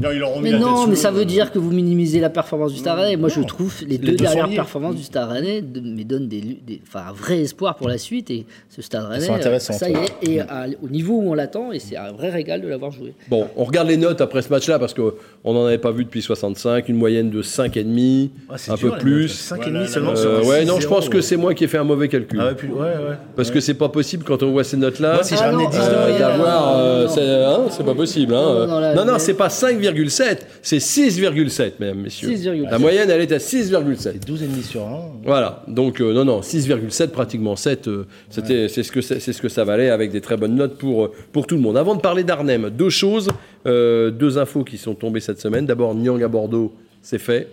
Non, ils Mais non, mais ça veut dire que vous minimisez la performance du Stade Rennais. Moi, je trouve les Les deux dernières performances du Stade Rennais de- mais donnent des, des- enfin, un vrai espoir pour la suite. Et ce Stade Rennais, intéressantes, ça y est, et à- au niveau où on l'attend, et c'est un vrai régal de l'avoir joué. Bon, on regarde les notes après ce match-là parce qu'on n'en avait pas vu depuis 65, une moyenne de 5,5, Ah, un dur, peu plus. notes. 5,5 Voilà, seulement Euh, ouais, non, je 6-0. pense que c'est moi qui ai fait un mauvais calcul. Ah ouais, puis- ouais, ouais. Parce que c'est pas possible quand on voit ces notes-là. Moi, si je ramenais non, 10 ah euh, non, ans, il y a- d'avoir, euh, c'est hein, c'est pas possible. Hein. Non, non, c'est pas 5,7, c'est 6,7, mesdames, messieurs. 6,7. La moyenne, elle est à 6,7. c'est 12,5 sur 1. Voilà, donc euh, non, non, 6,7, pratiquement 7, euh, c'était, c'est, ce que c'est, c'est ce que ça valait avec des très bonnes notes pour, euh, pour tout le monde. Avant de parler d'Arnhem, deux choses, euh, deux infos qui sont tombées cette semaine. D'abord, Nyang à Bordeaux, c'est fait.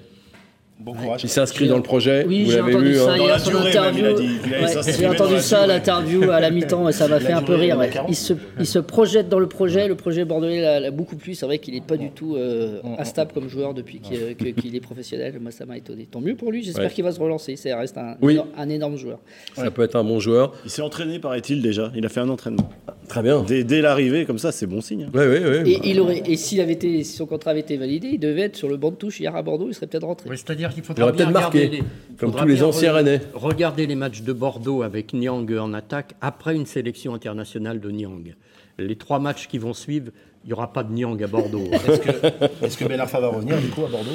Bon courage. Il s'inscrit dans le projet, Oui, j'ai entendu vu. ça hein. Dans hier durée, interview. même, Ouais, j'ai entendu ça à l'interview à la mi-temps et ça m'a fait un peu rire. dans la ouais. 40. Il se, il se projette dans le projet. Le projet bordelais l'a l'a beaucoup plu. C'est vrai qu'il n'est pas du tout euh, instable comme joueur depuis qu'il est professionnel. Moi, ça m'a étonné. Tant mieux pour lui. J'espère Ouais. qu'il va se relancer. Ça reste un, Oui. un énorme joueur. Ça peut être un bon joueur. Il s'est entraîné, paraît-il, déjà. Il a fait un entraînement. Très bien. Dès, dès l'arrivée, comme ça, c'est bon signe. hein. Oui, oui, oui. Et, il aurait, et s'il avait été, si son contrat avait été validé, il devait être sur le banc de touche hier à Bordeaux. Il serait peut-être rentré. Oui, C'est-à-dire qu'il Il faudra bien marqué, les- comme tous les anciens re- Rennais. Regarder les matchs de Bordeaux avec Niang en attaque après une sélection internationale de Niang. Les trois matchs qui vont suivre, il n'y aura pas de Niang à Bordeaux. Est-ce que, est-ce que Ben Arfa va revenir du coup à Bordeaux?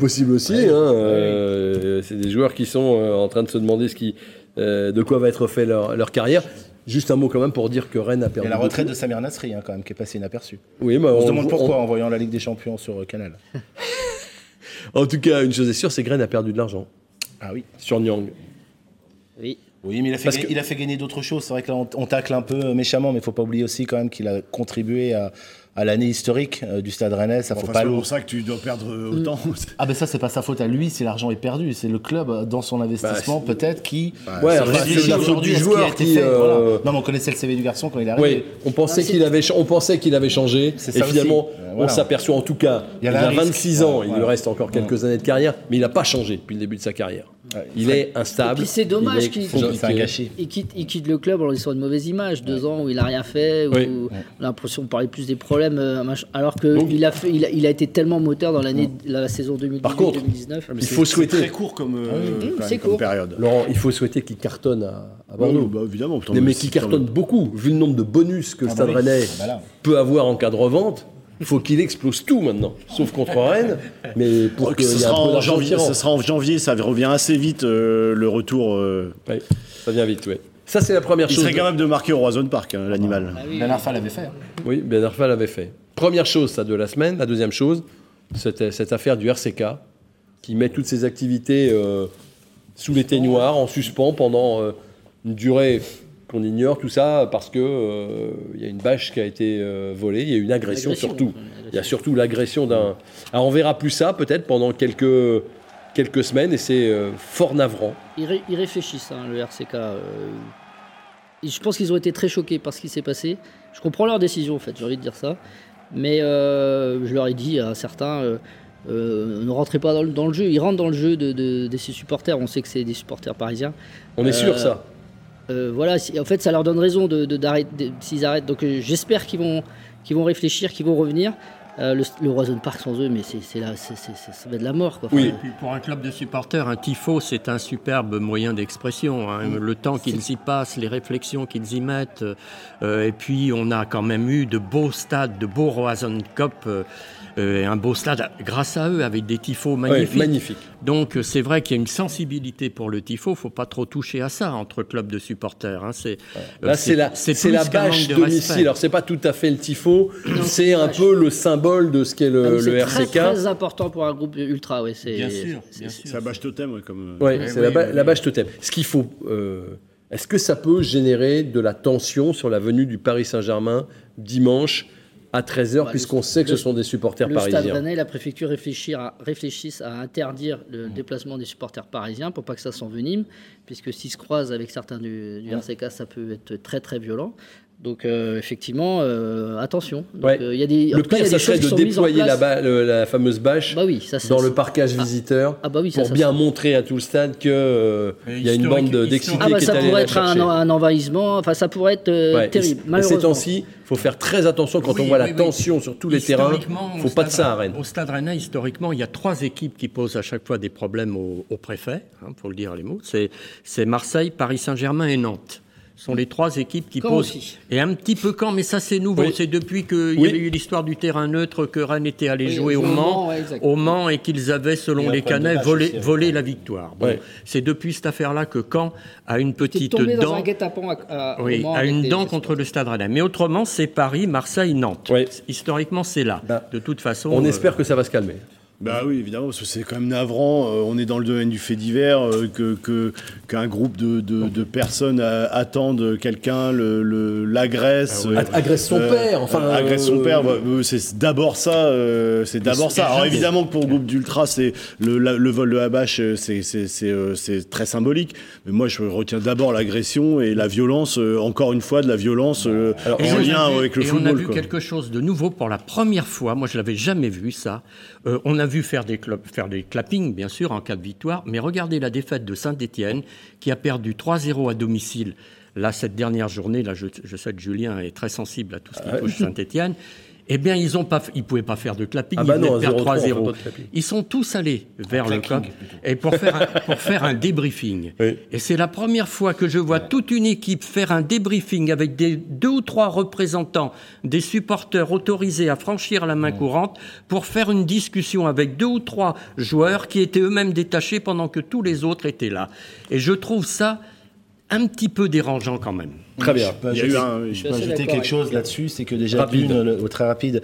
Possible aussi. hein, euh, c'est des joueurs qui sont euh, en train de se demander ce qui, euh, de quoi va être fait leur, leur carrière. Juste un mot quand même pour dire que Rennes a Il y perdu. a la retraite de. Samir Nasri hein, quand même qui est passée inaperçue. Oui, mais On, se demande on- pourquoi en voyant la Ligue des Champions sur euh, Canal. En tout cas, une chose est sûre, c'est que Rennes a perdu de l'argent Ah oui. sur Nyang. Oui. Oui, mais il a fait, Parce ga- que- il a fait gagner d'autres choses. C'est vrai que là, on, on tacle un peu méchamment, mais il faut pas oublier aussi quand même qu'il a contribué à, à l'année historique euh, du Stade Rennais. Ça Enfin, faut c'est pas pour le- ça que tu dois perdre euh, autant. Ah ben ça c'est pas sa faute à lui si l'argent est perdu, c'est le club euh, dans son investissement Bah, peut-être qui Ouais, après, réfléchit c'est la faute du joueur qui, fait, euh, voilà. Non mais on connaissait le CV du garçon quand il est arrivé. Oui, on pensait Ah, c'est- qu'il avait, on pensait qu'il avait changé. C'est Et finalement. Euh, voilà. on s'aperçoit en tout cas, Il y il, avait a un risque. 26 ans, Ouais, il voilà. lui reste encore quelques années de carrière, mais il n'a pas changé depuis le début de sa carrière. Ouais, Il est instable. Et puis c'est dommage qu'il-. C'est. Il quitte, il quitte le club en laissant une mauvaise image, deux ans où il a rien fait, où on a l'impression de parler plus des problèmes, euh, alors que Donc- il a, fait, il, a, il a été tellement moteur dans l'année, la, saison Par contre, 2018-2019. Il faut C'est souhaiter, très court comme, euh, oui, c'est même, comme court. période. Laurent, il faut souhaiter qu'il cartonne à, à Bordeaux. Oui, bah, évidemment. mais, mais si qui tant cartonne beaucoup, vu le nombre de bonus que le Ah Stade bah oui. Rennais Ah bah peut avoir en cas de revente. Il faut qu'il explose tout maintenant, sauf contre Rennes, mais pour Ce qu'il y ait sera, un peu en d'argent qui janvier, rentre. ce sera en janvier, ça revient assez vite euh, le retour. euh. Ouais, ça vient vite, ouais. Ça, c'est la première Il chose. serait capable de marquer au Roison Park, hein, l'animal. Ah oui, Ben Arfa l'avait fait. hein. Oui, Ben Arfa l'avait fait. Première chose, ça, de la semaine. La deuxième chose, cette, cette affaire du RCK, qui met toutes ses activités euh, sous les noir, en suspens pendant euh, une durée qu'on ignore, tout ça, parce que euh, il y a une bâche qui a été euh, volée, il y a eu une agression, Agression, surtout. Il y a surtout l'agression d'un... Alors on verra plus ça, peut-être, pendant quelques, quelques semaines, et c'est euh, fort navrant. Ils, ré- ils réfléchissent, hein, le RCK. euh, et je pense qu'ils ont été très choqués par ce qui s'est passé. Je comprends leur décision, en fait, j'ai envie de dire ça. Mais euh, je leur ai dit à certains, euh, euh, ne rentrez pas dans le, dans le jeu. Ils rentrent dans le jeu de, de, de ces supporters. On sait que c'est des supporters parisiens. On est sûr, ça. Voilà, en fait, ça leur donne raison de, s'ils arrêtent. Donc, j'espère qu'ils vont, qu'ils vont réfléchir, qu'ils vont revenir. Euh, le, le Roison Park sans eux, mais c'est, ça va de la mort. Quoi. Oui. Et puis pour un club de supporters, un tifo, c'est un superbe moyen d'expression. hein. Le temps qu'ils y passent, les réflexions qu'ils y mettent. euh, et puis, on a quand même eu de beaux stades, de beaux Roison Cup. euh, euh, et un beau stade grâce à eux, avec des tifos Ouais, magnifiques. magnifique. Donc, c'est vrai qu'il y a une sensibilité pour le tifo. faut pas trop toucher à ça entre clubs de supporters. hein. C'est, euh, Là, c'est la, c'est la bâche de domicile. Alors, c'est pas tout à fait le tifo, c'est un peu le symbole de ce qu'est ah le, oui, le c'est très, RCK. très important pour un groupe ultra. C'est, Bien sûr, c'est- la bâche totem, ouais, comme. euh, Ouais, Eh c'est oui, la, ba- oui, la oui. bâche totem. Ce qu'il faut. euh, Est-ce que ça peut générer de la tension sur la venue du Paris Saint-Germain dimanche à 13h, Bah, puisqu'on sait que le- ce sont des supporters Le Stade parisiens? Rennais et la préfecture à- réfléchissent à interdire le déplacement des supporters parisiens pour pas que ça s'envenime, puisque s'ils se croisent avec certains du, du RCK, ça peut être très très violent. Donc euh, effectivement, euh, attention. Donc, Ouais. euh, il y a des, Le cas, pire, a ça des serait de déployer la, place. ba- le- la fameuse bâche Bah oui, ça c'est dans le parcage Ah. visiteur Ah bah oui, ça, pour ça, bien ça- montrer à tout le stade qu'il y a une bande d'excités Ah bah qui est ça pourrait être un, envahissement. Enfin, ça pourrait être euh, Ouais, terrible. et ces Malheureusement. temps-ci, il faut faire très attention quand Oui, on voit la oui, oui. tension sur tous les terrains. Il au faut pas de ça à Rennes. Au Stade Rennais, historiquement, il y a trois équipes qui posent à chaque fois des problèmes au, préfet, hein, pour le dire les mots. C'est, c'est Marseille, Paris Saint-Germain et Nantes. Ce sont les trois équipes qui Caen posent. aussi. Et un petit peu quand, mais ça c'est nouveau. Oui. C'est depuis qu'il Oui. y avait eu l'histoire du terrain neutre que Rennes était allé Oui, jouer au Mans, ouais, au Mans et qu'ils avaient, selon Et les Canets, volé, aussi, volé la victoire. Bon, Ouais. C'est depuis cette affaire-là que Caen a une petite tombé dans dent. un à, Oui, avec une dent contre le Stade Rennais. Mais autrement, c'est Paris, Marseille, Nantes. Historiquement, c'est là. Bah, de toute façon. On euh, espère que ça va se calmer. Bah oui, évidemment, parce que c'est quand même navrant. euh, on est dans le domaine du fait divers, euh, que que- qu'un groupe de, de, de personnes euh, attendent quelqu'un, le, le- l'agresse, Ag- agresse son père, enfin, agresse son père. bah, c'est d'abord ça. c'est d'abord ça. Alors évidemment que pour le groupe d'ultra, c'est le, la- le vol de la bâche, euh, c'est c'est c'est c'est très symbolique. Mais moi, je retiens d'abord l'agression et la violence. encore une fois, de la violence Alors, en lien vu- avec le et football. on a vu quoi. quelque chose de nouveau pour la première fois. Moi, je l'avais jamais vu ça. On a vu faire des faire des clappings, bien sûr, en cas de victoire. Mais regardez la défaite de Saint-Étienne, qui a perdu 3-0 à domicile. Là, cette dernière journée, là, je, je sais que Julien est très sensible à tout ce qui touche Saint-Étienne. Eh bien, ils ont pas, f- ils pouvaient pas faire de clapping. Ah bah ils venaient non, de perdre 0-3, on fait 3-0. pas de clapping. Ils sont tous allés vers le clapping, club et pour faire un, pour faire un débriefing. Oui. Et c'est la première fois que je vois toute une équipe faire un débriefing avec des deux ou trois représentants des supporters autorisés à franchir la main courante pour faire une discussion avec deux ou trois joueurs qui étaient eux-mêmes détachés pendant que tous les autres étaient là. Et je trouve ça un petit peu dérangeant quand même. Très bien. Je peux Il y a eu ajouter, ajouter quelque chose là-dessus, c'est que déjà, Rapide. d'une, le- très rapide,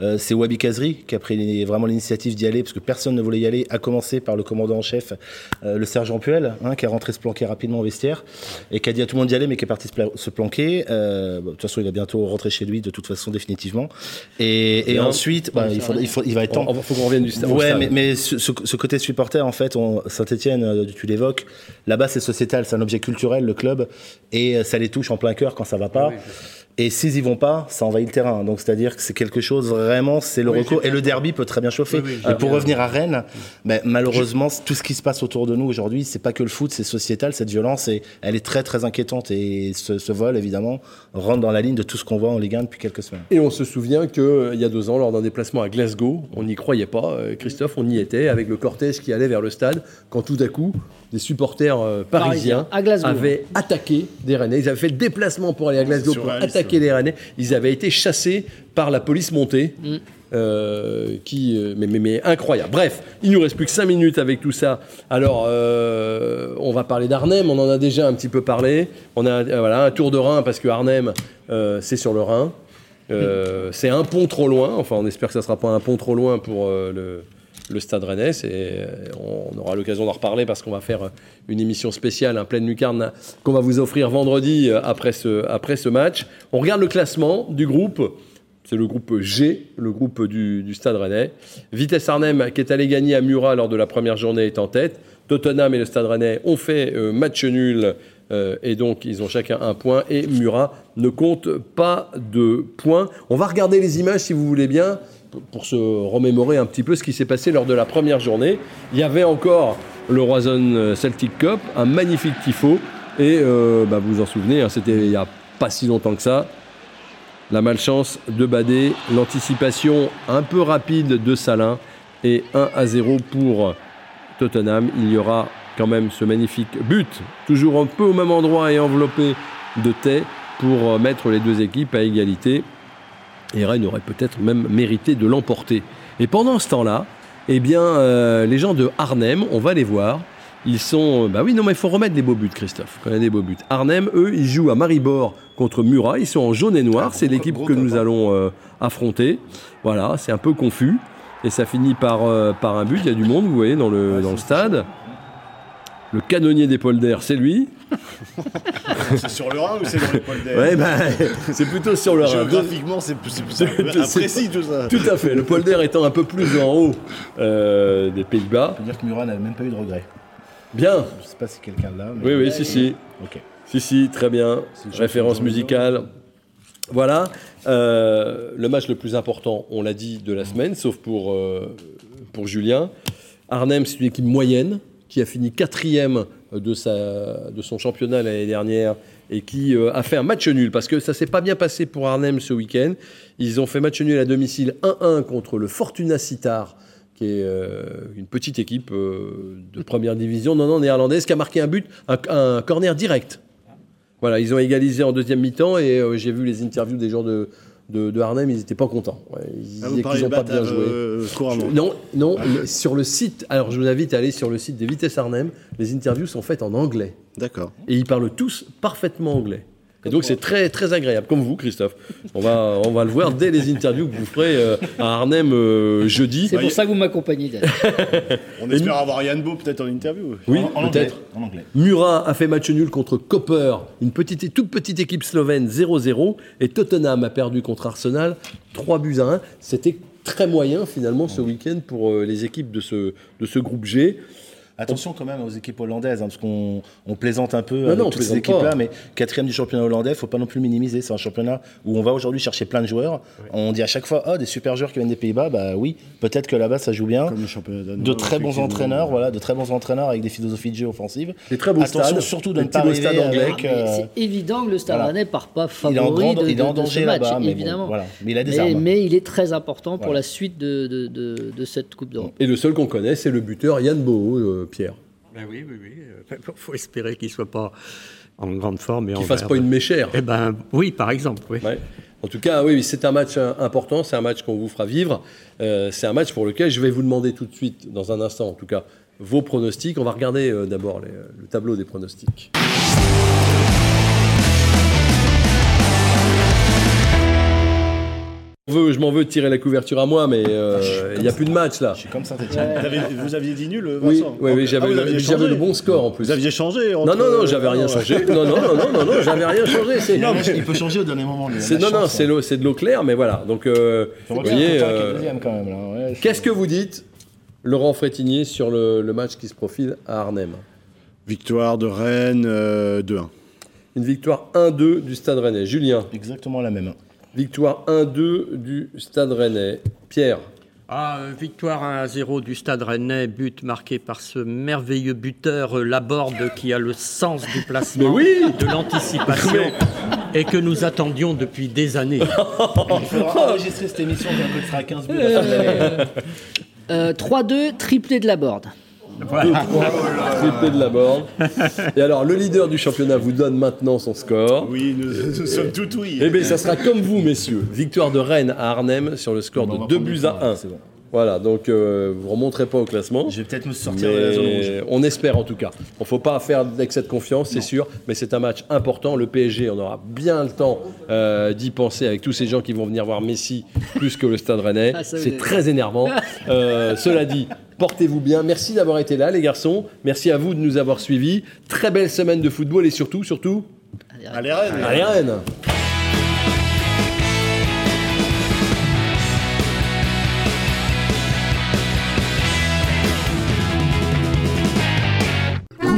euh, c'est Wabi Kazri qui a pris les- vraiment l'initiative d'y aller, parce que personne ne voulait y aller, à commencer par le commandant en chef, euh, le sergent Puel, hein, qui a rentré se planquer rapidement au vestiaire, et qui a dit à tout le monde d'y aller, mais qui est parti se, pla- se planquer. Euh, bon, de toute façon, il va bientôt rentrer chez lui, de toute façon, définitivement. Et, ensuite, bah, il, faut, il, faut- il va être temps. Il faut qu'on revienne du stade. Ouais, mais, mais ce, ce- ce côté supporter, en fait, Saint-Etienne, tu l'évoques, là-bas c'est sociétal, c'est un objet culturel, le club, et ça les touche en plein cœur quand ça va pas. Et s'ils y vont pas, ça envahit le terrain. Donc c'est-à-dire que c'est quelque chose vraiment, c'est le recours. Et le derby peut très bien chauffer. et pour revenir à Rennes, ben, malheureusement, tout ce qui se passe autour de nous aujourd'hui, c'est pas que le foot, c'est sociétal, cette violence, et elle est très très inquiétante. Et ce, ce vol, évidemment, rentre dans la ligne de tout ce qu'on voit en Ligue 1 depuis quelques semaines. Et on se souvient qu'il y a deux ans, lors d'un déplacement à Glasgow, on n'y croyait pas, euh, Christophe, on y était, avec le cortège qui allait vers le stade, quand tout à coup, des supporters euh, parisiens Parisiens, à Glasgow. avaient attaqué des Rennais. Ils avaient fait le déplacement pour aller à Glasgow pour attaquer les Rennais. Ils avaient été chassés par la police montée. Mm. euh, qui, euh, mais, mais, mais incroyable. Bref, il nous reste plus que 5 minutes avec tout ça. Alors, euh, on va parler d'Arnhem. On en a déjà un petit peu parlé. On a euh, voilà, un tour de Rhin parce que Arnhem, euh, c'est sur le Rhin. Euh, c'est un pont trop loin. Enfin, on espère que ça ne sera pas un pont trop loin pour euh, le, le Stade Rennais. Et euh, on aura l'occasion d'en reparler parce qu'on va faire euh, une émission spéciale, un pleine lucarne, qu'on va vous offrir vendredi euh, après ce, après ce match. On regarde le classement du groupe. C'est le groupe G, le groupe du, Stade Rennais. Vitesse Arnhem, qui est allé gagner à Murat lors de la première journée, est en tête. Tottenham et le Stade Rennais ont fait match nul et donc ils ont chacun un point. Et Murat ne compte pas de points. On va regarder les images si vous voulez bien pour- se remémorer un petit peu ce qui s'est passé lors de la première journée. Il y avait encore le Roison Celtic Cup, un magnifique tifo. Et euh, bah, vous vous en souvenez, hein, c'était il n'y a pas si longtemps que ça. La malchance de Badé, l'anticipation un peu rapide de Salin et 1 à 0 pour Tottenham. Il y aura quand même ce magnifique but, toujours un peu au même endroit et enveloppé de thé pour euh, mettre les deux équipes à égalité. Et Rennes aurait peut-être même mérité de l'emporter. Et pendant ce temps-là, eh bien, euh, les gens de Arnhem, on va les voir. Ils sont. Bah oui, non, mais il faut remettre des beaux buts, Christophe. Quand il y a des beaux buts. Arnhem, eux, ils jouent à Maribor contre Murat. Ils sont en jaune et noir. C'est l'équipe que nous allons euh, affronter. Voilà, c'est un peu confus. Et ça finit par, euh, par un but. Il y a du monde, vous voyez, dans le, dans le stade. Le canonnier des polders, c'est lui. C'est sur le Rhin ou c'est dans les poils d'air Ouais, bah, c'est plutôt sur le Rhin. Géographiquement, c'est c'est imprécis tout ça. Tout à fait. Le polder étant un peu plus en haut euh, des Pays-Bas. On peut dire que Murat n'avait même pas eu de regret. Bien. Je sais pas si quelqu'un l'a. mais- Oui, oui, si, si. Ok. Si, si, très bien. Référence musicale. Voilà. Euh, le match le plus important, on l'a dit, de la semaine, sauf pour, euh, pour Julien. Arnhem, c'est une équipe moyenne qui a fini quatrième de, sa, de son championnat l'année dernière et qui euh, a fait un match nul parce que ça s'est pas bien passé pour Arnhem ce week-end. Ils ont fait match nul à domicile 1-1 contre le Fortuna Citar qui est euh, une petite équipe euh, de première division, non, non, néerlandaise, qui a marqué un but, un, corner direct. Voilà, ils ont égalisé en deuxième mi-temps et j'ai vu les interviews des joueurs de, de, de Arnhem, ils n'étaient pas contents. Ils Ah, disaient qu'ils n'ont pas bien joué. euh. Non, non, sur le site, alors je vous invite à aller sur le site des Vitesse Arnhem, les interviews sont faites en anglais. D'accord. Et ils parlent tous parfaitement anglais. Et donc c'est très très agréable, comme vous Christophe. On va, on va le voir dès les interviews que vous ferez euh, à Arnhem euh, jeudi. C'est pour ça que vous m'accompagnez. d'ailleurs. On espère avoir Yann Beau peut-être en interview. Oui, En, en anglais. peut-être. En anglais. Murat a fait match nul contre Copper, une petite, toute petite équipe slovène 0-0. Et Tottenham a perdu contre Arsenal 3 buts à 1. C'était très moyen finalement ce week-end pour euh, les équipes de ce, de ce groupe G. Attention quand même aux équipes hollandaises, hein, parce qu'on on plaisante un peu Non, avec non, toutes ces équipes-là, mais quatrième du championnat hollandais, faut pas non plus minimiser. C'est un championnat où on va aujourd'hui chercher plein de joueurs. On dit à chaque fois, oh, des super joueurs qui viennent des Pays-Bas, bah oui, peut-être que là-bas ça joue bien. Comme le championnat danois, De très bons entraîneurs, voilà, de très bons entraîneurs avec des philosophies de jeu offensives. Des très beaux Attention stades, surtout de des ne pas arriver avec. Euh, C'est évident que le Stade voilà. Rennais part pas il est en favori grand- de, il est en de- de ce danger match, là-bas, mais bon, évidemment. voilà. Mais il a des mais, armes. mais il est très important pour Voilà. la suite de, de, de- de cette Coupe d'Europe. Et le seul qu'on connaît, c'est le buteur Yann Boho, Pierre. Ben oui, oui, oui. Il faut espérer qu'il ne soit pas en grande forme. Et Qui en fasse pas une méchère. Eh ben, oui, par exemple, oui. Ouais. En tout cas, oui, c'est un match euh, important, c'est un match qu'on vous fera vivre. Euh, c'est un match pour lequel je vais vous demander tout de suite, dans un instant en tout cas, vos pronostics. On va regarder euh, d'abord le tableau des pronostics. Veux, je m'en veux de tirer la couverture à moi, mais euh, il n'y a plus de match là. Je suis comme Saint-Etienne. Vous, avez- vous aviez dit nul, Oui, Vincent oui, oui, Ah, j'avais vous le, aviez j'avais changé. le bon score en plus. Vous aviez changé Non, entre- non, non, j'avais rien Ah, changé. Non, non, non, non, non, non, j'avais rien changé. Non, mais il peut changer au dernier moment. lui, non, non, c'est, hein. l'eau, c'est de l'eau claire, mais voilà. Donc, euh, vous voyez, euh, qu'est-ce que vous dites, Laurent Frétinier, sur le, le match qui se profile à Arnhem? Victoire de Rennes, euh, 2-1. Une victoire 1-2 du Stade Rennais. Julien, Exactement la même. Victoire 1-2 du Stade Rennais. Pierre, Ah, euh, victoire 1 à 0 du Stade Rennais, but marqué par ce merveilleux buteur euh, Laborde qui a le sens du placement, oui de l'anticipation et que nous attendions depuis des années. Il faudra enregistrer cette émission quand elle sera 15 buts. Euh, 3-2, triplé de la triplé de la borne. Et alors, le leader du championnat vous donne maintenant son score. Oui, nous, nous sommes tout oui. Eh bien, ça sera comme vous, messieurs. Victoire de Rennes à Arnhem sur le score de va 2 prendre buts à points, 1. Voilà, donc euh, vous ne remonterez pas au classement. Je vais peut-être me sortir de la zone rouge. On espère en tout cas. Il ne faut pas faire d'excès de confiance, c'est sûr, mais c'est un match important. Le PSG, on aura bien le temps euh, d'y penser avec tous ces gens qui vont venir voir Messi plus que le Stade Rennais. Ah, c'est très énervant. Euh, cela dit, portez-vous bien. Merci d'avoir été là, les garçons. Merci à vous de nous avoir suivis. Très belle semaine de football et surtout, surtout, Allez, Rennes. allez Rennes